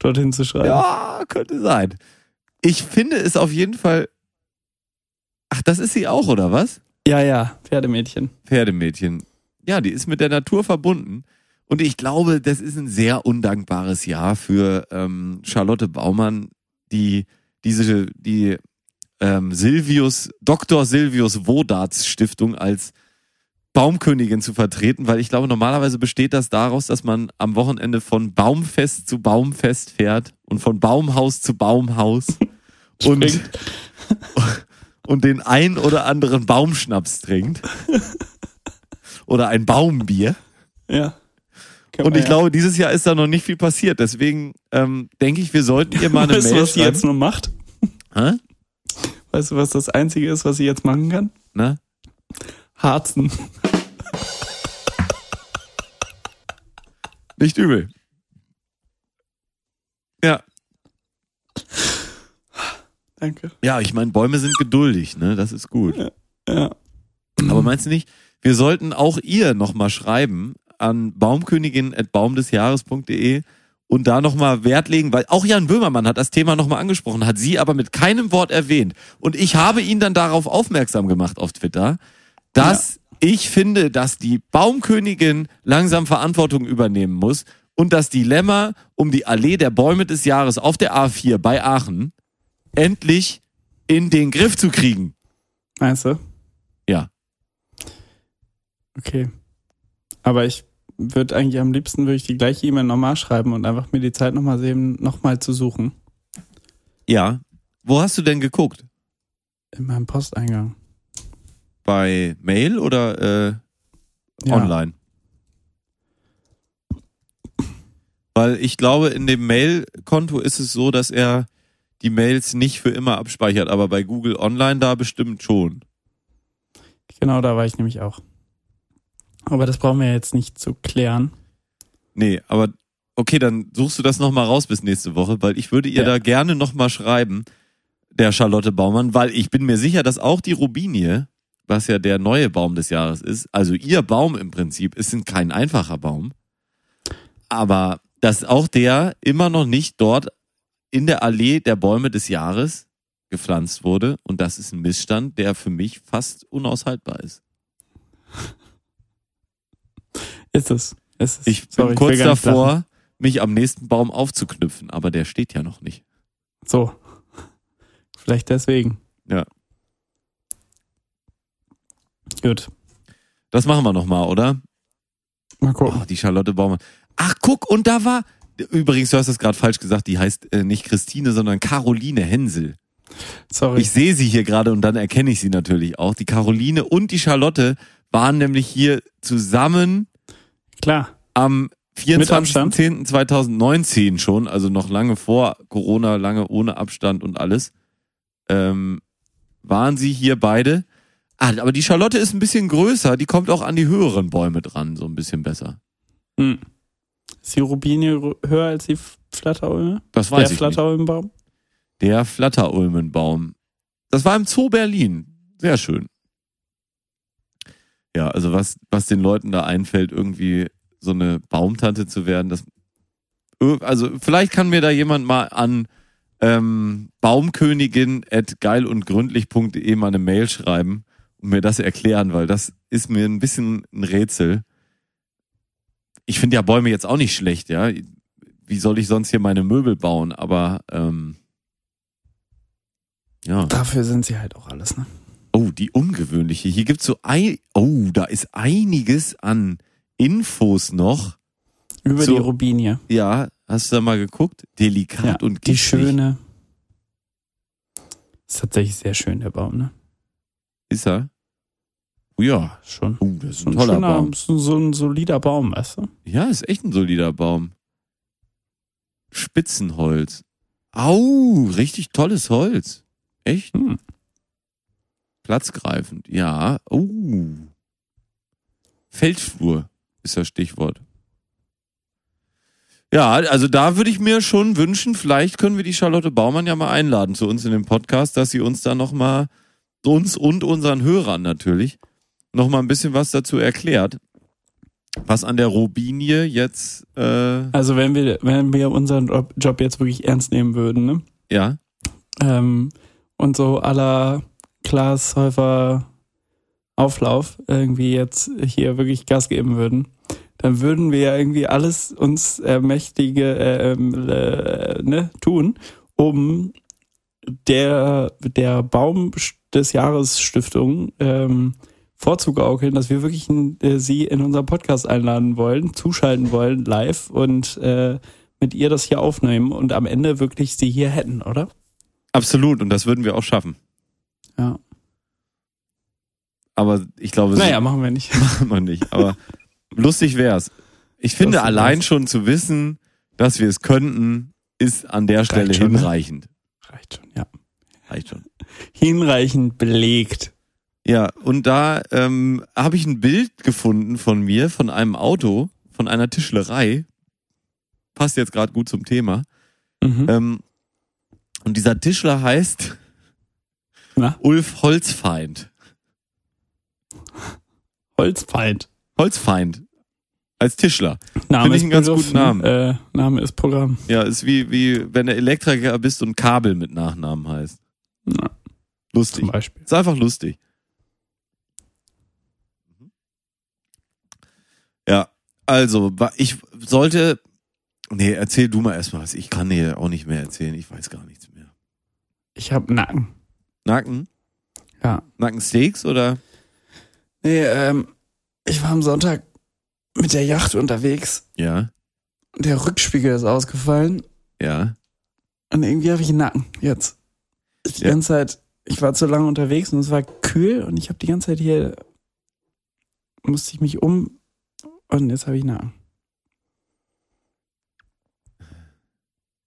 Speaker 3: dorthin zu schreiben.
Speaker 2: Ja, könnte sein. Ich finde es auf jeden Fall. Ach, das ist sie auch, oder was?
Speaker 3: ja, ja Pferdemädchen.
Speaker 2: Pferdemädchen. Ja, die ist mit der Natur verbunden. Und ich glaube, das ist ein sehr undankbares Jahr für ähm, Charlotte Baumann, die diese, die ähm, Silvius, Dr. Silvius Wodarts Stiftung als Baumkönigin zu vertreten, weil ich glaube, normalerweise besteht das daraus, dass man am Wochenende von Baumfest zu Baumfest fährt und von Baumhaus zu Baumhaus [laughs] und, und den ein oder anderen Baumschnaps trinkt. Oder ein Baumbier.
Speaker 3: Ja.
Speaker 2: Und ich glaube, dieses Jahr ist da noch nicht viel passiert. Deswegen ähm, denke ich, wir sollten ihr mal eine
Speaker 3: weißt du,
Speaker 2: Mail
Speaker 3: was sie jetzt
Speaker 2: schreiben.
Speaker 3: nur macht?
Speaker 2: Hä?
Speaker 3: Weißt du, was das Einzige ist, was sie jetzt machen kann?
Speaker 2: Na?
Speaker 3: Harzen.
Speaker 2: Nicht übel. Ja.
Speaker 3: Danke.
Speaker 2: Ja, ich meine, Bäume sind geduldig, ne? Das ist gut.
Speaker 3: Ja.
Speaker 2: Aber meinst du nicht, wir sollten auch ihr nochmal schreiben an baumkönigin.baumdesjahres.de und da nochmal Wert legen, weil auch Jan Böhmermann hat das Thema nochmal angesprochen, hat sie aber mit keinem Wort erwähnt. Und ich habe ihn dann darauf aufmerksam gemacht auf Twitter, dass ich finde, dass die Baumkönigin langsam Verantwortung übernehmen muss und das Dilemma um die Allee der Bäume des Jahres auf der A4 bei Aachen endlich in den Griff zu kriegen.
Speaker 3: Meinst du?
Speaker 2: Ja.
Speaker 3: Okay. Aber ich würde eigentlich am liebsten würde ich die gleiche E-Mail nochmal schreiben und einfach mir die Zeit nochmal sehen, nochmal zu suchen.
Speaker 2: Ja. Wo hast du denn geguckt?
Speaker 3: In meinem Posteingang.
Speaker 2: Bei Mail oder äh,
Speaker 3: Ja.
Speaker 2: online? Weil ich glaube, in dem Mail-Konto ist es so, dass er die Mails nicht für immer abspeichert, aber bei Google Online da bestimmt schon.
Speaker 3: Genau, da war ich nämlich auch. Aber das brauchen wir jetzt nicht zu klären.
Speaker 2: Nee, aber okay, dann suchst du das nochmal raus bis nächste Woche, weil ich würde ihr
Speaker 3: Ja.
Speaker 2: da gerne nochmal schreiben, der Charlotte Baumann, weil ich bin mir sicher, dass auch die Rubinie, was ja der neue Baum des Jahres ist, also ihr Baum im Prinzip, ist ein- kein einfacher Baum, aber dass auch der immer noch nicht dort in der Allee der Bäume des Jahres gepflanzt wurde und das ist ein Missstand, der für mich fast unaushaltbar ist. [laughs]
Speaker 3: Ist es. Ist es.
Speaker 2: Ich bin
Speaker 3: Sorry,
Speaker 2: kurz
Speaker 3: lachen.
Speaker 2: davor, mich am nächsten Baum aufzuknüpfen, aber der steht ja noch nicht.
Speaker 3: So. [laughs] Vielleicht deswegen.
Speaker 2: Ja.
Speaker 3: Gut.
Speaker 2: Das machen wir nochmal, oder?
Speaker 3: Mal gucken.
Speaker 2: Oh, die Charlotte Baumann. Ach, guck, und da war übrigens, du hast das gerade falsch gesagt, die heißt äh, nicht Christine, sondern Caroline Hensel.
Speaker 3: Sorry.
Speaker 2: Ich sehe sie hier gerade und dann erkenne ich sie natürlich auch. Die Caroline und die Charlotte waren nämlich hier zusammen
Speaker 3: Klar.
Speaker 2: am
Speaker 3: Abstand?
Speaker 2: 24.10.2019 schon, also noch lange vor Corona, lange ohne Abstand und alles, ähm, waren sie hier beide. Ah, aber die Charlotte ist ein bisschen größer, die kommt auch an die höheren Bäume dran, so ein bisschen besser.
Speaker 3: Hm. Ist die Rubinie höher als die Flatterulme?
Speaker 2: Das
Speaker 3: Der
Speaker 2: weiß ich nicht.
Speaker 3: Flatterulmenbaum?
Speaker 2: Der Flatterulmenbaum. Das war im Zoo Berlin. Sehr schön. Ja, also was, was den Leuten da einfällt, irgendwie so eine Baumtante zu werden, das, also vielleicht kann mir da jemand mal an ähm, baumkönigin at geil und gründlich.de mal eine Mail schreiben und mir das erklären, weil das ist mir ein bisschen ein Rätsel. Ich finde ja Bäume jetzt auch nicht schlecht, ja. Wie soll ich sonst hier meine Möbel bauen? Aber ähm, ja.
Speaker 3: Dafür sind sie halt auch alles, ne?
Speaker 2: Oh, die ungewöhnliche. Hier gibt's so ein, oh, da ist einiges an Infos noch.
Speaker 3: Über
Speaker 2: So.
Speaker 3: die Rubinie.
Speaker 2: Ja, hast du da mal geguckt? Delikat
Speaker 3: Ja,
Speaker 2: und
Speaker 3: die
Speaker 2: giftig.
Speaker 3: schöne. Ist tatsächlich sehr schön, der Baum, ne?
Speaker 2: Ist er? Oh ja.
Speaker 3: Schon.
Speaker 2: Oh, das ist ein
Speaker 3: ein
Speaker 2: toller
Speaker 3: schöner,
Speaker 2: Baum.
Speaker 3: So, so ein solider Baum, weißt du?
Speaker 2: Ja, ist echt ein solider Baum. Spitzenholz. Au, richtig tolles Holz. Echt?
Speaker 3: Hm.
Speaker 2: Platzgreifend. Ja. Oh. Feldflur ist das Stichwort. Ja, also da würde ich mir schon wünschen, vielleicht können wir die Charlotte Baumann ja mal einladen zu uns in den Podcast, dass sie uns da nochmal, uns und unseren Hörern natürlich, nochmal ein bisschen was dazu erklärt, was an der Robinie jetzt, äh,
Speaker 3: Also wenn wir, wenn wir unseren Job, jetzt wirklich ernst nehmen würden, ne?
Speaker 2: ja,
Speaker 3: Ähm, und so aller Klaas Häufer Auflauf irgendwie jetzt hier wirklich Gas geben würden, dann würden wir ja irgendwie alles uns ermächtige äh, äh, ne, tun, um der, der Baum des Jahres Stiftung ähm, vorzugaukeln, dass wir wirklich äh, sie in unseren Podcast einladen wollen, zuschalten wollen live und äh, mit ihr das hier aufnehmen und am Ende wirklich sie hier hätten, oder?
Speaker 2: absolut. Und das würden wir auch schaffen.
Speaker 3: Ja.
Speaker 2: Aber ich glaube,
Speaker 3: Naja, machen wir nicht. [laughs]
Speaker 2: machen wir nicht. Aber lustig wär's. Ich finde,
Speaker 3: Lustig
Speaker 2: allein
Speaker 3: wär's.
Speaker 2: schon zu wissen, dass wir es könnten, ist an der Stelle
Speaker 3: schon, ne?
Speaker 2: hinreichend.
Speaker 3: Reicht schon, ja.
Speaker 2: Reicht schon.
Speaker 3: Hinreichend belegt.
Speaker 2: Ja, und da ähm, habe ich ein Bild gefunden von mir, von einem Auto, von einer Tischlerei. Passt jetzt gerade gut zum Thema.
Speaker 3: Mhm.
Speaker 2: Ähm, und dieser Tischler heißt
Speaker 3: Na?
Speaker 2: Ulf Holzfeind.
Speaker 3: Holzfeind.
Speaker 2: Holzfeind. Als Tischler.
Speaker 3: Name
Speaker 2: Finde ich einen ganz
Speaker 3: Begriff,
Speaker 2: guten Namen.
Speaker 3: Äh, Name ist Programm.
Speaker 2: Ja, ist wie, wie wenn du Elektriker bist und Kabel mit Nachnamen heißt.
Speaker 3: Ja,
Speaker 2: Lustig.
Speaker 3: zum Beispiel.
Speaker 2: Ist einfach lustig. Ja, also, ich sollte. Nee, erzähl du mal erstmal was. Ich kann dir auch nicht mehr erzählen. Ich weiß gar nichts mehr.
Speaker 3: Ich hab Nacken.
Speaker 2: Nacken?
Speaker 3: Ja.
Speaker 2: Nackensteaks oder?
Speaker 3: Nee, ähm, ich war am Sonntag mit der Yacht unterwegs.
Speaker 2: Ja,
Speaker 3: Der Rückspiegel ist ausgefallen
Speaker 2: ja.
Speaker 3: und irgendwie habe ich einen Nacken jetzt. Die
Speaker 2: Ja.
Speaker 3: ganze Zeit, ich war zu lange unterwegs und es war kühl und ich habe die ganze Zeit hier, musste ich mich um und jetzt habe ich einen Nacken.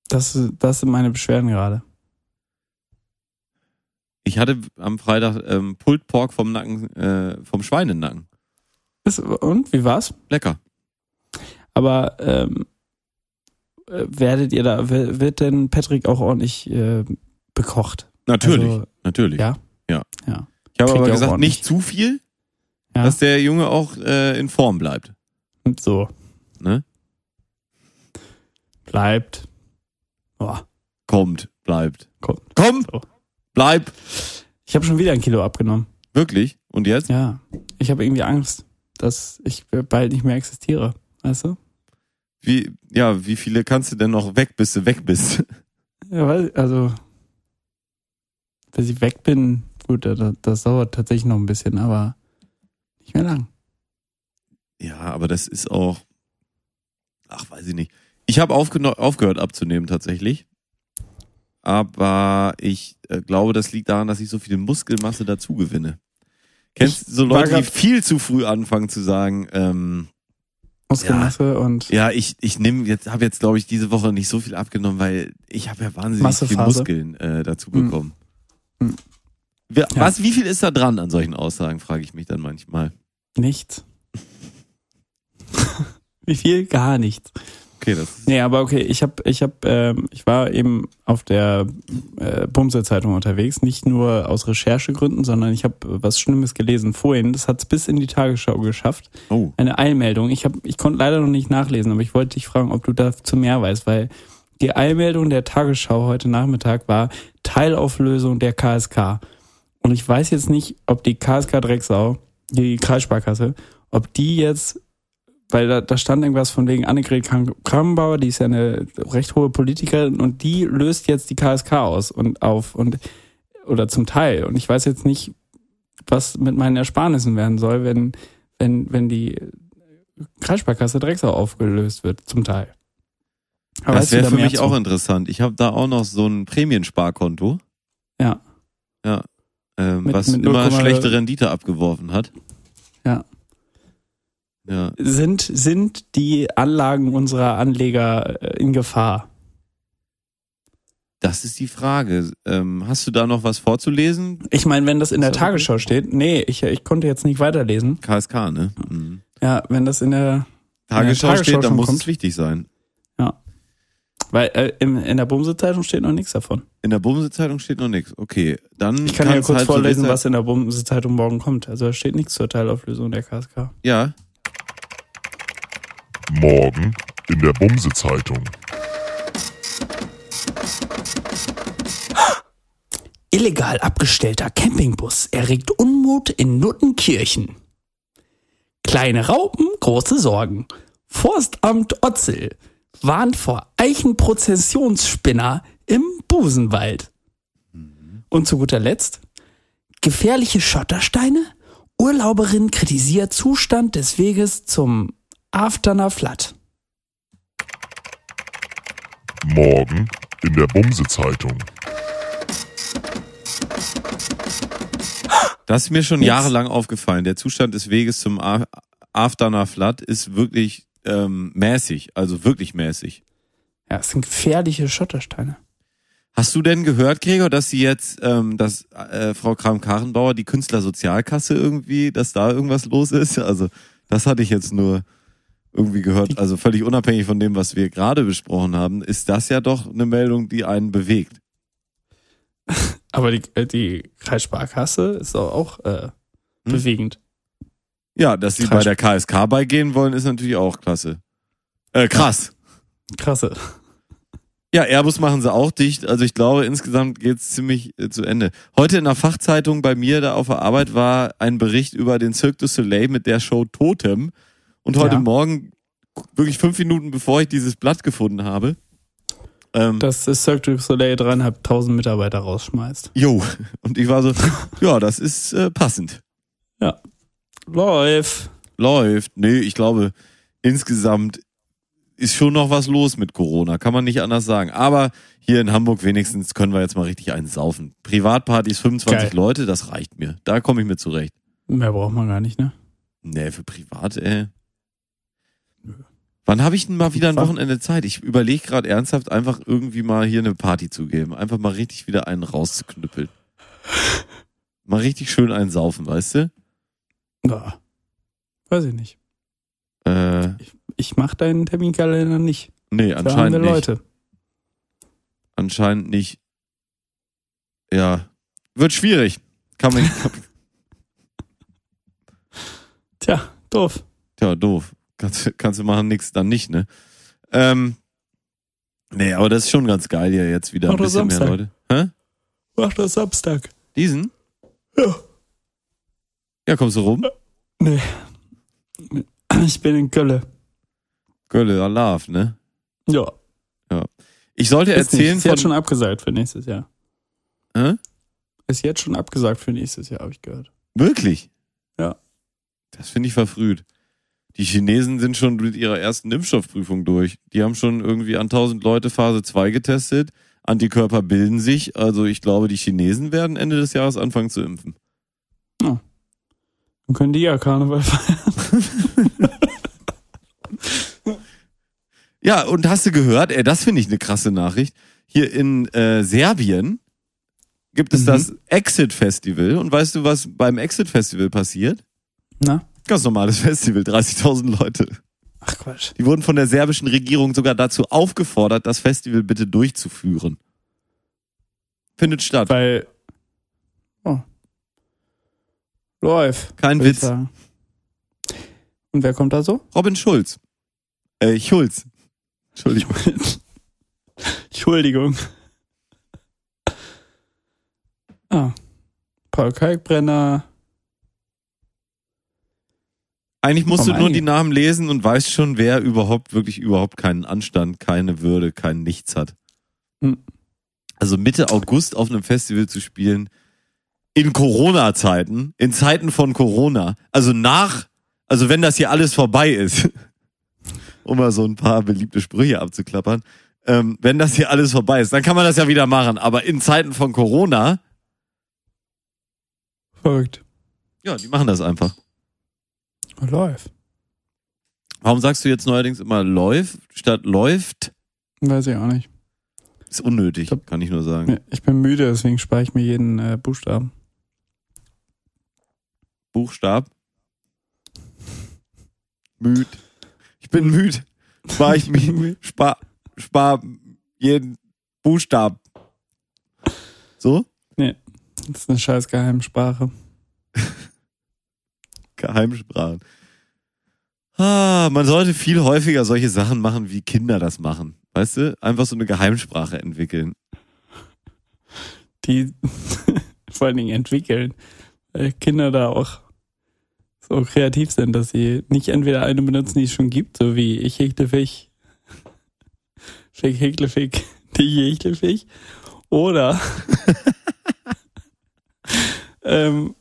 Speaker 3: Das, das sind meine Beschwerden gerade.
Speaker 2: Ich hatte am Freitag ähm, Pulled Pork vom Nacken, äh, vom Schweinenacken.
Speaker 3: Und, wie war's?
Speaker 2: Lecker.
Speaker 3: Aber ähm, äh, werdet ihr da, wird denn Patrick auch ordentlich äh, bekocht?
Speaker 2: Natürlich,
Speaker 3: Also,
Speaker 2: natürlich.
Speaker 3: ja?
Speaker 2: Ja.
Speaker 3: Ja.
Speaker 2: Ich habe aber
Speaker 3: er
Speaker 2: gesagt,
Speaker 3: ordentlich.
Speaker 2: nicht zu viel,
Speaker 3: Ja.
Speaker 2: dass der Junge auch äh, in Form bleibt.
Speaker 3: Und so.
Speaker 2: Ne?
Speaker 3: Bleibt. Boah.
Speaker 2: Kommt, bleibt.
Speaker 3: Kommt.
Speaker 2: Komm,
Speaker 3: So.
Speaker 2: bleib.
Speaker 3: Ich habe schon wieder ein Kilo abgenommen.
Speaker 2: Wirklich? Und jetzt?
Speaker 3: Ja. Ich habe irgendwie Angst, dass ich bald nicht mehr existiere. Weißt du?
Speaker 2: Wie, ja, wie viele kannst du denn noch weg, bis du weg bist?
Speaker 3: Ja, weil, also, bis ich weg bin, gut, das, das dauert tatsächlich noch ein bisschen, aber nicht mehr lang.
Speaker 2: Ja, aber das ist auch, ach, weiß ich nicht. Ich habe aufgehört abzunehmen tatsächlich. Aber ich äh, glaube, das liegt daran, dass ich so viel Muskelmasse dazu gewinne. Kennst du so Leute, die viel zu früh anfangen zu sagen, ähm,
Speaker 3: Muskelmasse und
Speaker 2: ja, ich, ich nehme jetzt, habe jetzt, glaube ich, diese Woche nicht so viel abgenommen, weil ich habe ja wahnsinnig viel
Speaker 3: Massephase.
Speaker 2: Muskeln äh, dazu bekommen.
Speaker 3: Hm.
Speaker 2: Wer-
Speaker 3: Ja.
Speaker 2: Was, wie viel ist da dran an solchen Aussagen, frage ich mich dann manchmal.
Speaker 3: nichts. [laughs] Wie viel? Gar nichts.
Speaker 2: Okay, das ist,
Speaker 3: Nee, aber okay, ich habe, ich habe, ähm, ich war eben auf der äh, Bumse-Zeitung unterwegs, nicht nur aus Recherchegründen, sondern ich habe was Schlimmes gelesen vorhin. Das hat es bis in die Tagesschau geschafft.
Speaker 2: oh,
Speaker 3: Eine Eilmeldung. Ich habe, ich konnte leider noch nicht nachlesen, aber ich wollte dich fragen, ob du dazu mehr weißt, weil die Eilmeldung der Tagesschau heute Nachmittag war Teilauflösung der KSK. Und ich weiß jetzt nicht, ob die KSK Drecksau, die Kreissparkasse, ob die jetzt, weil da, da stand irgendwas von wegen Annegret Kram- Krampenbauer, die ist ja eine recht hohe Politikerin und die löst jetzt die KSK aus und auf und oder zum Teil. Und ich weiß jetzt nicht, was mit meinen Ersparnissen werden soll, wenn, wenn, wenn die Kreissparkasse Drecksau aufgelöst wird, zum Teil. Aber
Speaker 2: das wäre für mich
Speaker 3: zu?
Speaker 2: auch interessant. Ich habe da auch noch so ein Prämiensparkonto.
Speaker 3: Ja.
Speaker 2: Ja. Ähm,
Speaker 3: Mit-
Speaker 2: was
Speaker 3: mit
Speaker 2: immer
Speaker 3: 0,0
Speaker 2: schlechte Rendite abgeworfen hat.
Speaker 3: Ja.
Speaker 2: Ja.
Speaker 3: Sind, sind die Anlagen unserer Anleger äh, in Gefahr?
Speaker 2: Das ist die Frage. Ähm, hast du da noch was vorzulesen?
Speaker 3: Ich meine, wenn das in der
Speaker 2: das?
Speaker 3: Tagesschau steht, nee, ich, ich konnte jetzt nicht weiterlesen.
Speaker 2: KSK, ne? Mhm.
Speaker 3: Ja, wenn das in der,
Speaker 2: Tagesschau,
Speaker 3: Tagesschau
Speaker 2: steht, dann muss
Speaker 3: kommt.
Speaker 2: es wichtig sein.
Speaker 3: Weil äh, im, in der Bumse-Zeitung steht noch nichts davon.
Speaker 2: In der Bumse-Zeitung steht noch nichts. Okay, dann
Speaker 3: Ich kann ja kurz
Speaker 2: halt
Speaker 3: vorlesen, was in der Bumse-Zeitung morgen kommt. Also da steht nichts zur Teilauflösung der KSK.
Speaker 2: Ja,
Speaker 1: Morgen in der Bumse-Zeitung.
Speaker 3: Illegal abgestellter Campingbus erregt Unmut in Nuttenkirchen. Kleine Raupen, große Sorgen. Forstamt Otzel warnt vor Eichenprozessionsspinner im Busenwald. Und zu guter Letzt, gefährliche Schottersteine? Urlauberin kritisiert Zustand des Weges zum Afterner Flat.
Speaker 1: Morgen in der Bumse-Zeitung.
Speaker 2: das ist mir schon jahrelang aufgefallen. Der Zustand des Weges zum Afterner Flat ist wirklich ähm, mäßig, also wirklich mäßig.
Speaker 3: Ja, es sind gefährliche Schottersteine.
Speaker 2: Hast du denn gehört, Gregor, dass sie jetzt, ähm, dass äh, Frau Kram-Karrenbauer die Künstlersozialkasse irgendwie, dass da irgendwas los ist? Also das hatte ich jetzt nur irgendwie gehört. Also völlig unabhängig von dem, was wir gerade besprochen haben, ist das ja doch eine Meldung, die einen bewegt. [laughs]
Speaker 3: Aber die, äh, die Kreissparkasse ist auch, auch äh,
Speaker 2: Hm?
Speaker 3: bewegend.
Speaker 2: Ja, dass sie bei der KSK beigehen wollen, ist natürlich auch klasse. Äh, krass.
Speaker 3: Krasse.
Speaker 2: Ja, Airbus machen sie auch dicht. Also ich glaube, insgesamt geht's ziemlich äh, zu Ende. Heute in der Fachzeitung bei mir da auf der Arbeit war ein Bericht über den Cirque du Soleil mit der Show Totem. Und heute
Speaker 3: Ja.
Speaker 2: Morgen, wirklich fünf Minuten bevor ich dieses Blatt gefunden habe, ähm,
Speaker 3: Dass das Cirque du Soleil dreieinhalbtausend Mitarbeiter rausschmeißt.
Speaker 2: jo, [laughs] und ich war so, ja, das ist äh, passend.
Speaker 3: Läuft.
Speaker 2: Läuft. Nee, ich glaube, insgesamt ist schon noch was los mit Corona, kann man nicht anders sagen. Aber hier in Hamburg wenigstens können wir jetzt mal richtig einen saufen. Privatpartys 25
Speaker 3: Geil.
Speaker 2: Leute, das reicht mir. Da komme ich mir zurecht.
Speaker 3: Mehr braucht man gar nicht, ne?
Speaker 2: Nee, für privat, ey. Wann habe ich denn mal wieder ein? Wochenende Zeit? Ich überlege gerade ernsthaft, einfach irgendwie mal hier eine Party zu geben. Einfach mal richtig wieder einen rauszuknüppeln. Mal richtig schön einen saufen, weißt du?
Speaker 3: Ja. Weiß ich nicht.
Speaker 2: Äh,
Speaker 3: Ich mach deinen Terminkalender nicht.
Speaker 2: nee,
Speaker 3: Da haben
Speaker 2: anscheinend nicht.
Speaker 3: Leute.
Speaker 2: anscheinend nicht. Ja, wird schwierig. Kann man, [laughs]
Speaker 3: Tja, doof.
Speaker 2: ja, doof. Kannst, kannst du machen, nix, dann nicht, ne? Ähm, nee, aber das ist schon ganz geil hier jetzt wieder ein
Speaker 3: Mach doch
Speaker 2: bisschen mehr
Speaker 3: Samstag.
Speaker 2: Leute. Hä?
Speaker 3: Mach das Samstag.
Speaker 2: Diesen?
Speaker 3: Ja.
Speaker 2: Ja, kommst du rum?
Speaker 3: Nee. Ich bin in Kölle.
Speaker 2: Gölle, Alarv, ne?
Speaker 3: Ja.
Speaker 2: Ich sollte
Speaker 3: Ist, nicht.
Speaker 2: erzählen
Speaker 3: ist jetzt schon abgesagt für nächstes Jahr.
Speaker 2: Hä?
Speaker 3: Ist jetzt schon abgesagt für nächstes Jahr, habe ich gehört.
Speaker 2: wirklich?
Speaker 3: Ja.
Speaker 2: Das finde ich verfrüht. Die Chinesen sind schon mit ihrer ersten Impfstoffprüfung durch. Die haben schon irgendwie an 1000 Leute Phase 2 getestet. Antikörper bilden sich. Also ich glaube, die Chinesen werden Ende des Jahres anfangen zu impfen.
Speaker 3: Dann können die ja Karneval feiern. [laughs]
Speaker 2: Ja, und hast du gehört, ey, das finde ich eine krasse Nachricht. Hier in äh, Serbien gibt es
Speaker 3: Mhm.
Speaker 2: das Exit Festival. Und weißt du, was beim Exit Festival passiert?
Speaker 3: Na?
Speaker 2: Ganz normales Festival, 30.000 Leute.
Speaker 3: Ach Quatsch.
Speaker 2: Die wurden von der serbischen Regierung sogar dazu aufgefordert, das Festival bitte durchzuführen. Findet statt.
Speaker 3: Weil. Oh. Läuft.
Speaker 2: Kein Witz.
Speaker 3: sagen. Und wer kommt da so?
Speaker 2: Robin Schulz. Äh, Schulz. Entschuldigung. [laughs]
Speaker 3: Entschuldigung. Ah. Paul Kalkbrenner.
Speaker 2: Eigentlich musst du
Speaker 3: Kommen
Speaker 2: nur
Speaker 3: einige.
Speaker 2: die Namen lesen und weißt schon, wer überhaupt wirklich überhaupt keinen Anstand, keine Würde, kein Nichts hat.
Speaker 3: Hm.
Speaker 2: Also Mitte August auf einem Festival zu spielen, in Corona-Zeiten, in Zeiten von Corona, also nach, also wenn das hier alles vorbei ist, [laughs] um mal so ein paar beliebte Sprüche abzuklappern, ähm, wenn das hier alles vorbei ist, dann kann man das ja wieder machen. Aber in Zeiten von Corona,
Speaker 3: Verrückt.
Speaker 2: ja, die machen das einfach.
Speaker 3: Läuft.
Speaker 2: Warum sagst du jetzt neuerdings immer läuft statt läuft?
Speaker 3: Weiß ich auch nicht.
Speaker 2: Ist unnötig,
Speaker 3: Ich glaub-
Speaker 2: kann ich nur sagen.
Speaker 3: Ich bin müde, deswegen spare ich mir jeden äh, Buchstaben.
Speaker 2: Buchstab. Müd. Ich bin müd. Spar ich mich. Spar, spar jeden Buchstab. So?
Speaker 3: Das ist eine scheiß Geheimsprache. [laughs]
Speaker 2: Geheimsprachen. Ah, man sollte viel häufiger solche Sachen machen, wie Kinder das machen. Weißt du? Einfach so eine Geheimsprache entwickeln.
Speaker 3: Die [laughs] vor allen Dingen entwickeln. Kinder da auch so kreativ sind, dass sie nicht entweder eine benutzen, die es schon gibt, so wie ich hekle Fisch, Fick [laughs] hekle Fick, [laughs] die hekle Fisch, oder [laughs] ähm,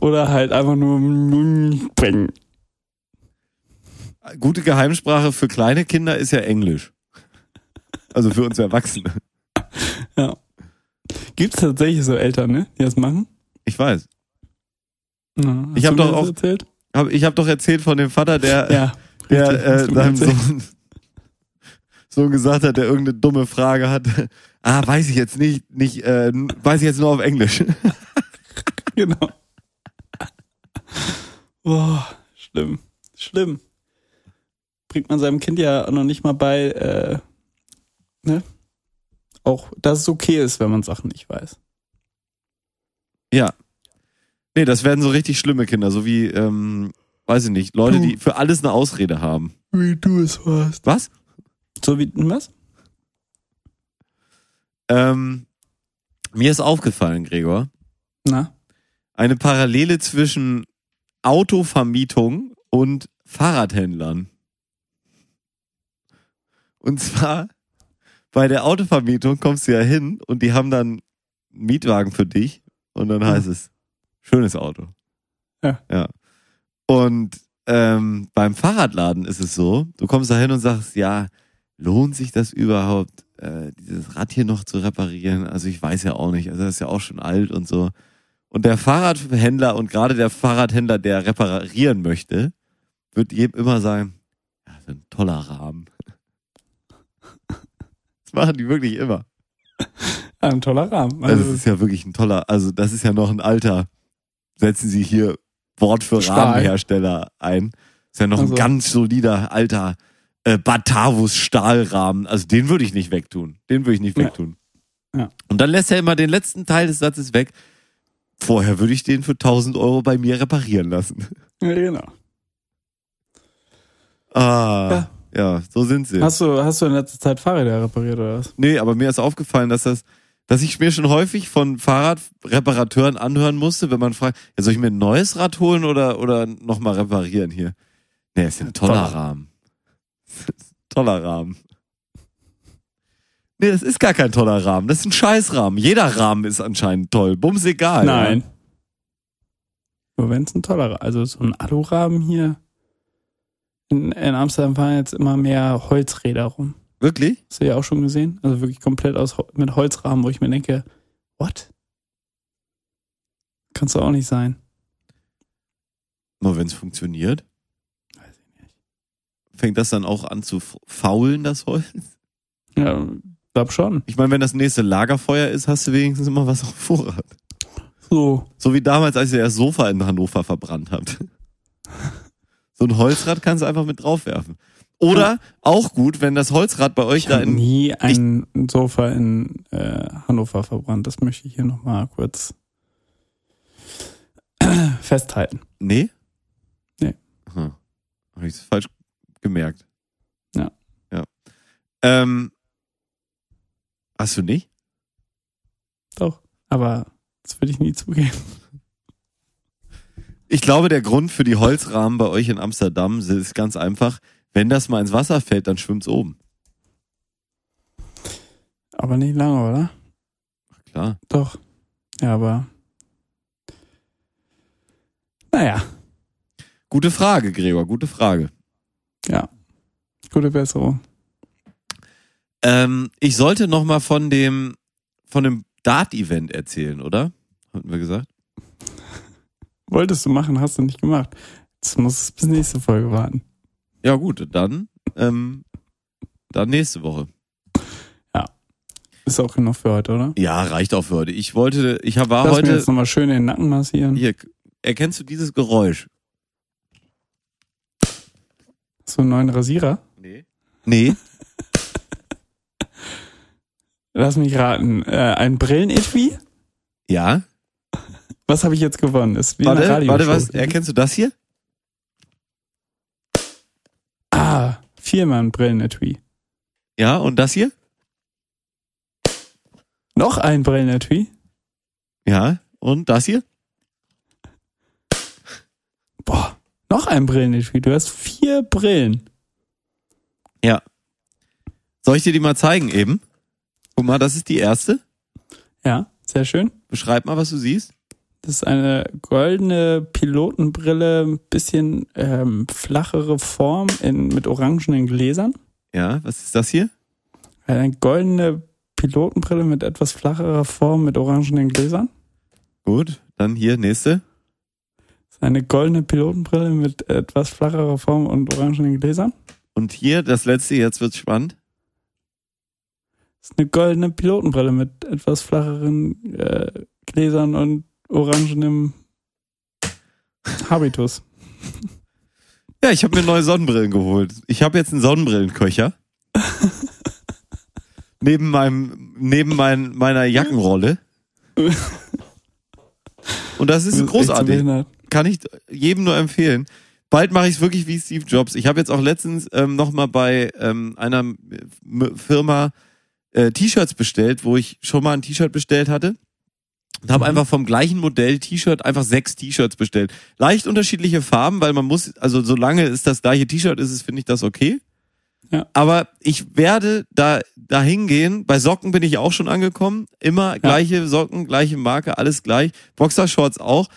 Speaker 3: oder halt einfach nur bringen.
Speaker 2: Gute Geheimsprache für kleine Kinder ist ja Englisch. Also für uns Erwachsene.
Speaker 3: Ja. Gibt es tatsächlich so Eltern, ne, die das machen?
Speaker 2: Ich weiß.
Speaker 3: Ja,
Speaker 2: Ich hab
Speaker 3: du mir
Speaker 2: doch auch-
Speaker 3: erzählt?
Speaker 2: Hab- Ich habe doch erzählt von dem Vater, der,
Speaker 3: Ja.
Speaker 2: der äh, seinem. Sohn, Sohn gesagt hat, der irgendeine dumme Frage hat. [laughs] Ah, weiß ich jetzt nicht, nicht, äh, weiß ich jetzt nur auf Englisch. [laughs]
Speaker 3: Genau. Boah, schlimm. Schlimm. Bringt man seinem Kind ja noch nicht mal bei, äh, ne? Auch, dass es okay ist, wenn man Sachen nicht weiß.
Speaker 2: Nee, das werden so richtig schlimme Kinder, so wie, ähm, weiß ich nicht, Leute,
Speaker 3: Du.
Speaker 2: die für alles eine Ausrede haben.
Speaker 3: Wie du es warst.
Speaker 2: Was?
Speaker 3: So wie, was?
Speaker 2: Ähm, mir ist aufgefallen, Gregor,
Speaker 3: Na?
Speaker 2: eine Parallele zwischen Autovermietung und Fahrradhändlern. Und zwar bei der Autovermietung kommst du ja hin und die haben dann einen Mietwagen für dich und dann heißt es schönes Auto.
Speaker 3: Ja.
Speaker 2: Ja. Und ähm, beim Fahrradladen ist es so, du kommst da hin und sagst, ja, lohnt sich das überhaupt, äh, dieses Rad hier noch zu reparieren? Also ich weiß ja auch nicht, also das ist ja auch schon alt und so. Und der Fahrradhändler und gerade der Fahrradhändler, der reparieren möchte, wird jedem immer sagen, ja, ist ein toller Rahmen. [laughs] Das machen die wirklich immer.
Speaker 3: Ein toller Rahmen.
Speaker 2: Also
Speaker 3: Also,
Speaker 2: das ist ja wirklich ein toller, also das ist ja noch ein alter, setzen Sie hier Wort für
Speaker 3: Stahl.
Speaker 2: Rahmenhersteller ein. ist ja noch
Speaker 3: Also.
Speaker 2: ein ganz solider alter äh, Batavus Stahlrahmen. Also den würde ich nicht wegtun. Den würde ich nicht
Speaker 3: Ja.
Speaker 2: wegtun.
Speaker 3: Ja.
Speaker 2: Und dann lässt er immer den letzten Teil des Satzes weg. Vorher würde ich den für 1000 Euro bei mir reparieren lassen.
Speaker 3: ja, genau.
Speaker 2: Ah, ja, so sind sie.
Speaker 3: Hast du, hast du in letzter Zeit Fahrräder repariert oder was?
Speaker 2: Nee, aber mir ist aufgefallen, dass das, dass ich mir schon häufig von Fahrradreparateuren anhören musste, wenn man fragt, ja, soll ich mir ein neues Rad holen oder, oder nochmal reparieren hier? Nee, ist ein toller
Speaker 3: Toller.
Speaker 2: Rahmen. [laughs] toller Rahmen. Nee, das ist gar kein toller Rahmen. Das ist ein Scheißrahmen. Jeder Rahmen ist anscheinend toll. Bums egal.
Speaker 3: Nein. Nur wenn es ein toller, also so ein Alurahmen hier. In, in Amsterdam fahren jetzt immer mehr Holzräder rum.
Speaker 2: Wirklich?
Speaker 3: Hast du ja auch schon gesehen? Also wirklich komplett aus, mit Holzrahmen, wo ich mir denke, what? Kannst du auch nicht sein.
Speaker 2: Mal wenn es funktioniert.
Speaker 3: Weiß ich nicht.
Speaker 2: Fängt das dann auch an zu faulen, das Holz?
Speaker 3: Ja, glaub schon.
Speaker 2: Ich meine, wenn das nächste Lagerfeuer ist, hast du wenigstens immer was auf Vorrat.
Speaker 3: So.
Speaker 2: So wie damals, als ihr das Sofa in Hannover verbrannt habt. [laughs] So ein Holzrad kannst du einfach mit draufwerfen. Oder auch gut, wenn das Holzrad bei euch
Speaker 3: Ich
Speaker 2: da
Speaker 3: habe
Speaker 2: in.
Speaker 3: nie ein Sofa in äh, Hannover verbrannt. Das möchte ich hier nochmal kurz [clears throat] festhalten.
Speaker 2: Nee?
Speaker 3: Nee.
Speaker 2: Hm. Habe ich falsch gemerkt.
Speaker 3: Ja.
Speaker 2: Ja. Ähm, hast du nicht?
Speaker 3: Doch. Aber das würde ich nie zugeben.
Speaker 2: Ich glaube, der Grund für die Holzrahmen bei euch in Amsterdam ist ganz einfach. Wenn das mal ins Wasser fällt, dann schwimmt's oben.
Speaker 3: Aber nicht lange, oder?
Speaker 2: Klar.
Speaker 3: Doch. Ja, aber. Naja,
Speaker 2: Gute Frage, Gregor, gute Frage.
Speaker 3: ja. Gute Besserung.
Speaker 2: Ähm, ich sollte noch mal von dem, von dem Dart-Event erzählen, oder? Hatten wir gesagt? [laughs]
Speaker 3: Wolltest du machen, hast du nicht gemacht. Jetzt muss es bis nächste Folge warten.
Speaker 2: Ja, gut, dann, ähm, dann nächste Woche.
Speaker 3: Ist auch genug für heute, oder?
Speaker 2: Ja, reicht auch für heute. Ich wollte, ich war
Speaker 3: Lass mir
Speaker 2: heute,
Speaker 3: jetzt nochmal schön den Nacken massieren.
Speaker 2: hier, erkennst du dieses Geräusch?
Speaker 3: So einen neuen Rasierer.
Speaker 2: Nee. Nee. [laughs]
Speaker 3: Lass mich raten. Äh, ein Brillenetui?
Speaker 2: Ja.
Speaker 3: Was habe ich jetzt gewonnen? Ist wie
Speaker 2: Warte, warte, was? Erkennst du das hier?
Speaker 3: Ah, viermal ein Brillenetui.
Speaker 2: Ja, und das hier?
Speaker 3: Noch ein Brillenetui?
Speaker 2: Ja. Und das hier?
Speaker 3: Boah, noch ein Brillenetui. Du hast vier Brillen.
Speaker 2: Ja. Soll ich dir die mal zeigen eben? Guck mal, das ist die erste.
Speaker 3: Ja, sehr schön.
Speaker 2: Beschreib mal, was du siehst.
Speaker 3: Das ist eine goldene Pilotenbrille, ein bisschen ähm, flachere Form in, mit orangenen Gläsern.
Speaker 2: Ja, was ist das hier?
Speaker 3: Eine goldene Pilotenbrille mit etwas flacherer Form mit orangenen Gläsern.
Speaker 2: Gut, dann hier, nächste.
Speaker 3: Das ist eine goldene Pilotenbrille mit etwas flacherer Form und orangenen Gläsern.
Speaker 2: Und hier, das letzte, jetzt wird's spannend.
Speaker 3: Das ist eine goldene Pilotenbrille mit etwas flacheren äh, Gläsern und orangenem Habitus.
Speaker 2: Ja, ich habe mir neue Sonnenbrillen geholt. Ich habe jetzt einen Sonnenbrillenköcher. [laughs] neben meinem, neben mein, meiner Jackenrolle. Und das ist großartig. Kann ich jedem nur empfehlen. Bald mache ich es wirklich wie Steve Jobs. Ich habe jetzt auch letztens ähm, nochmal bei ähm, einer Firma äh, T-Shirts bestellt, wo ich schon mal ein T-Shirt bestellt hatte. Und habe
Speaker 3: Mhm.
Speaker 2: einfach vom gleichen Modell T-Shirt einfach sechs T-Shirts bestellt. Leicht unterschiedliche Farben, weil man muss, also solange es das gleiche T-Shirt ist, ist, finde ich das okay.
Speaker 3: Ja.
Speaker 2: Aber ich werde da, da hingehen. Bei Socken bin ich auch schon angekommen. Immer gleiche Socken, gleiche Marke, alles gleich. Boxershorts auch.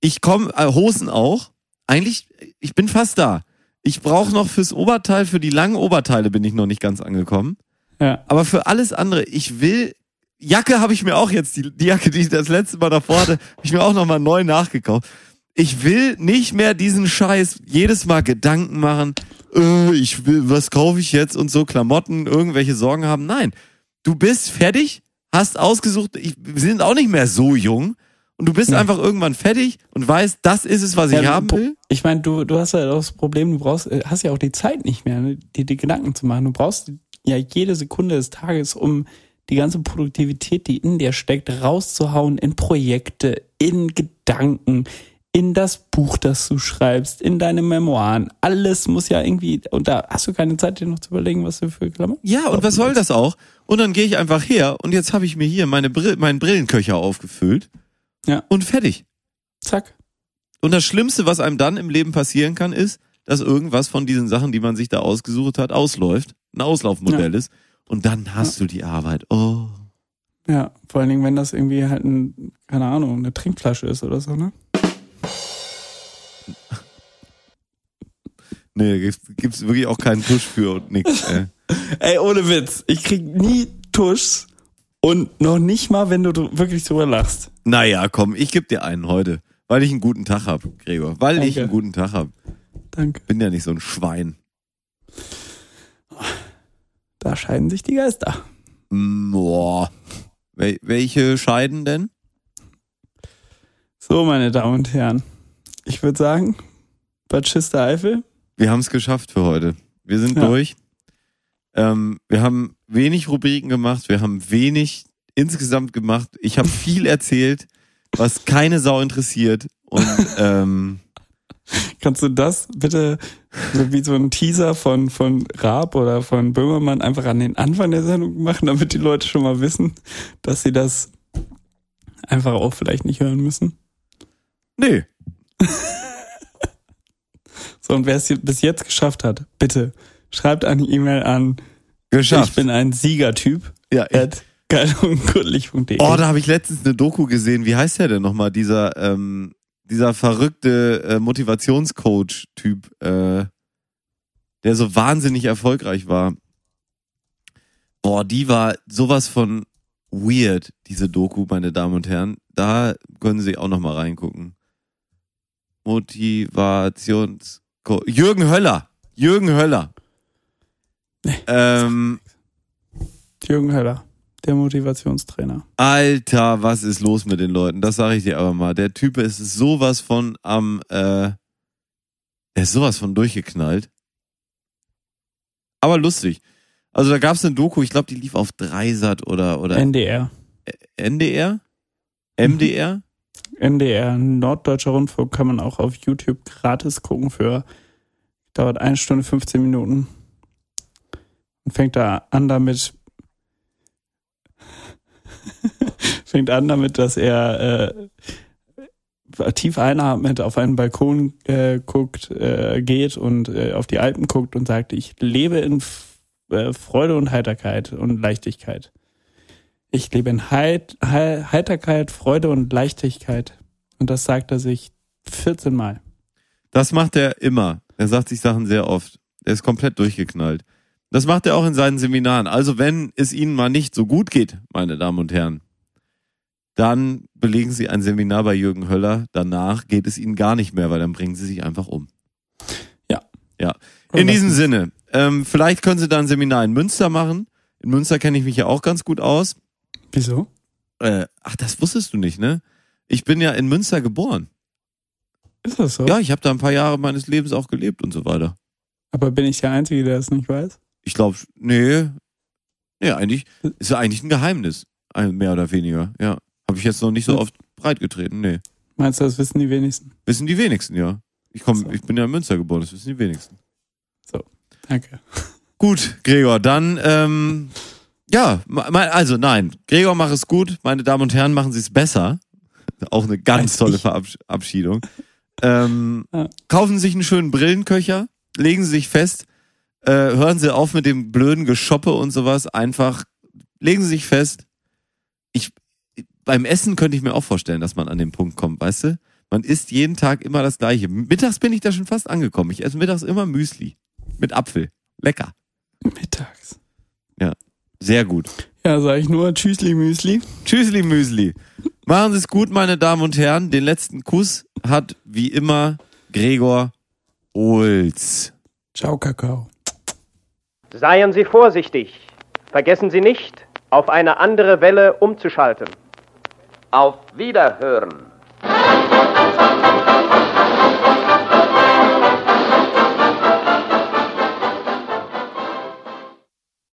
Speaker 2: Ich komme, äh, Hosen auch. Eigentlich, ich bin fast da. Ich brauche noch fürs Oberteil, für die langen Oberteile bin ich noch nicht ganz angekommen.
Speaker 3: Ja.
Speaker 2: Aber für alles andere, ich will. Jacke habe ich mir auch jetzt, die, die Jacke, die ich das letzte Mal davor hatte, habe ich mir auch nochmal neu nachgekauft. Ich will nicht mehr diesen Scheiß jedes Mal Gedanken machen, äh, ich will, was kaufe ich jetzt und so Klamotten, irgendwelche Sorgen haben. Nein, du bist fertig, hast ausgesucht, ich, wir sind auch nicht mehr so jung und du bist
Speaker 3: Nee.
Speaker 2: einfach irgendwann fertig und weißt, das ist es, was ich
Speaker 3: Ja,
Speaker 2: haben
Speaker 3: po-
Speaker 2: will.
Speaker 3: Ich meine, du, du hast ja auch das Problem, du brauchst, äh, hast ja auch die Zeit nicht mehr, ne, dir die Gedanken zu machen. Du brauchst ja jede Sekunde des Tages, um die ganze Produktivität, die in dir steckt, rauszuhauen in Projekte, in Gedanken, in das Buch, das du schreibst, in deine Memoiren. Alles muss ja irgendwie, und da hast du keine Zeit, dir noch zu überlegen, was du für Klamotten
Speaker 2: Ja, und was soll das auch? Und dann gehe ich einfach her und jetzt habe ich mir hier meine Brill meinen Brillenköcher aufgefüllt.
Speaker 3: Ja.
Speaker 2: Und fertig.
Speaker 3: Zack.
Speaker 2: Und das Schlimmste, was einem dann im Leben passieren kann, ist, dass irgendwas von diesen Sachen, die man sich da ausgesucht hat, ausläuft, ein Auslaufmodell ist. Und dann hast du die Arbeit. Oh.
Speaker 3: Ja, vor allen Dingen, wenn das irgendwie halt ein, keine Ahnung, eine Trinkflasche ist oder so, ne? [laughs]
Speaker 2: Nee, gibt's, gibt's wirklich auch keinen Tusch für und nix. Ey. [laughs]
Speaker 3: Ey, ohne Witz. Ich krieg nie Tuschs und noch nicht mal, wenn du wirklich drüber lachst.
Speaker 2: Naja, komm, ich geb dir einen heute. Weil ich einen guten Tag hab, Gregor. Weil ich
Speaker 3: Danke.
Speaker 2: einen guten Tag hab.
Speaker 3: Danke.
Speaker 2: Bin ja nicht so ein Schwein.
Speaker 3: Da scheiden sich die Geister.
Speaker 2: Boah. Wel welche scheiden denn?
Speaker 3: So, meine Damen und Herren. Ich würde sagen, Bad Schister Eifel.
Speaker 2: Wir haben es geschafft für heute. Wir sind
Speaker 3: Ja.
Speaker 2: durch. Ähm, wir haben wenig Rubriken gemacht. Wir haben wenig insgesamt gemacht. Ich habe viel erzählt, was keine Sau interessiert. Und [laughs] ähm, [laughs]
Speaker 3: Kannst du das bitte so wie so ein Teaser von, von Raab oder von Böhmermann einfach an den Anfang der Sendung machen, damit die Leute schon mal wissen, dass sie das einfach auch vielleicht nicht hören müssen?
Speaker 2: nee, [laughs]
Speaker 3: So, und wer es bis jetzt geschafft hat, bitte schreibt eine E-Mail an
Speaker 2: geschafft.
Speaker 3: ich bin ein Siegertyp
Speaker 2: ja,
Speaker 3: geilundgründlich.de.
Speaker 2: oh, da habe ich letztens eine Doku gesehen. Wie heißt der denn nochmal? Dieser, ähm, dieser verrückte äh, Motivationscoach-Typ, äh, der so wahnsinnig erfolgreich war. Boah, die war sowas von weird, diese Doku, meine Damen und Herren. Da können Sie auch nochmal reingucken. Motivations Jürgen Höller. Jürgen Höller. Ähm,
Speaker 3: Jürgen Höller, der Motivationstrainer.
Speaker 2: Alter, was ist los mit den Leuten? Das sage ich dir aber mal. Der Typ ist sowas von am, äh, er ist sowas von durchgeknallt. Aber lustig. Also da gab's eine Doku, ich glaube, die lief auf Dreisat oder oder
Speaker 3: NDR.
Speaker 2: NDR, MDR.
Speaker 3: NDR, Norddeutscher Rundfunk, kann man auch auf YouTube gratis gucken für, dauert eine Stunde 15 Minuten. Und fängt da an damit, fängt an damit, dass er äh, tief einatmet, auf einen Balkon äh, guckt, äh, geht und äh, auf die Alpen guckt und sagt, ich lebe in äh, Freude und Heiterkeit und Leichtigkeit. Ich lebe in Heit Hei- Heiterkeit, Freude und Leichtigkeit. Und das sagt er sich 14 Mal.
Speaker 2: Das macht er immer. Er sagt sich Sachen sehr oft. Er ist komplett durchgeknallt. Das macht er auch in seinen Seminaren. Also wenn es Ihnen mal nicht so gut geht, meine Damen und Herren, dann belegen Sie ein Seminar bei Jürgen Höller. Danach geht es Ihnen gar nicht mehr, weil dann bringen Sie sich einfach um.
Speaker 3: Ja.
Speaker 2: Ja. In diesem Sinne, ähm, vielleicht können Sie da ein Seminar in Münster machen. In Münster kenne ich mich ja auch ganz gut aus.
Speaker 3: Wieso?
Speaker 2: Äh, ach, das wusstest du nicht, ne? Ich bin ja in Münster geboren.
Speaker 3: Ist das so?
Speaker 2: Ja, ich habe da ein paar Jahre meines Lebens auch gelebt und so weiter.
Speaker 3: Aber bin ich der Einzige, der das nicht weiß?
Speaker 2: Ich glaube, nee. Nee, eigentlich ist ja eigentlich ein Geheimnis. Mehr oder weniger, ja. Habe ich jetzt noch nicht so oft breitgetreten, nee.
Speaker 3: Meinst du, das wissen die wenigsten?
Speaker 2: Wissen die wenigsten, ja. Ich komm,
Speaker 3: So.
Speaker 2: ich bin ja in Münster geboren, das wissen die wenigsten.
Speaker 3: Danke.
Speaker 2: Gut, Gregor, dann, ähm, ja, also nein, Gregor mach es gut, meine Damen und Herren, machen Sie es besser. Auch eine ganz
Speaker 3: Weiß
Speaker 2: tolle
Speaker 3: ich.
Speaker 2: Verabschiedung. Ähm,
Speaker 3: Ja.
Speaker 2: Kaufen Sie sich einen schönen Brillenköcher, legen Sie sich fest, äh, hören Sie auf mit dem blöden Geschoppe und sowas, einfach legen Sie sich fest. Ich, beim Essen könnte ich mir auch vorstellen, dass man an den Punkt kommt, weißt du? Man isst jeden Tag immer das Gleiche. Mittags bin ich da schon fast angekommen. Ich esse mittags immer Müsli mit Apfel. Lecker.
Speaker 3: Mittags.
Speaker 2: Sehr gut.
Speaker 3: Ja, sag ich nur Tschüssli Müsli.
Speaker 2: Tschüssli Müsli. Machen Sie es gut, meine Damen und Herren. Den letzten Kuss hat wie immer Gregor Olz.
Speaker 3: Ciao, Kakao.
Speaker 5: Seien Sie vorsichtig. Vergessen Sie nicht, auf eine andere Welle umzuschalten.
Speaker 6: Auf Wiederhören.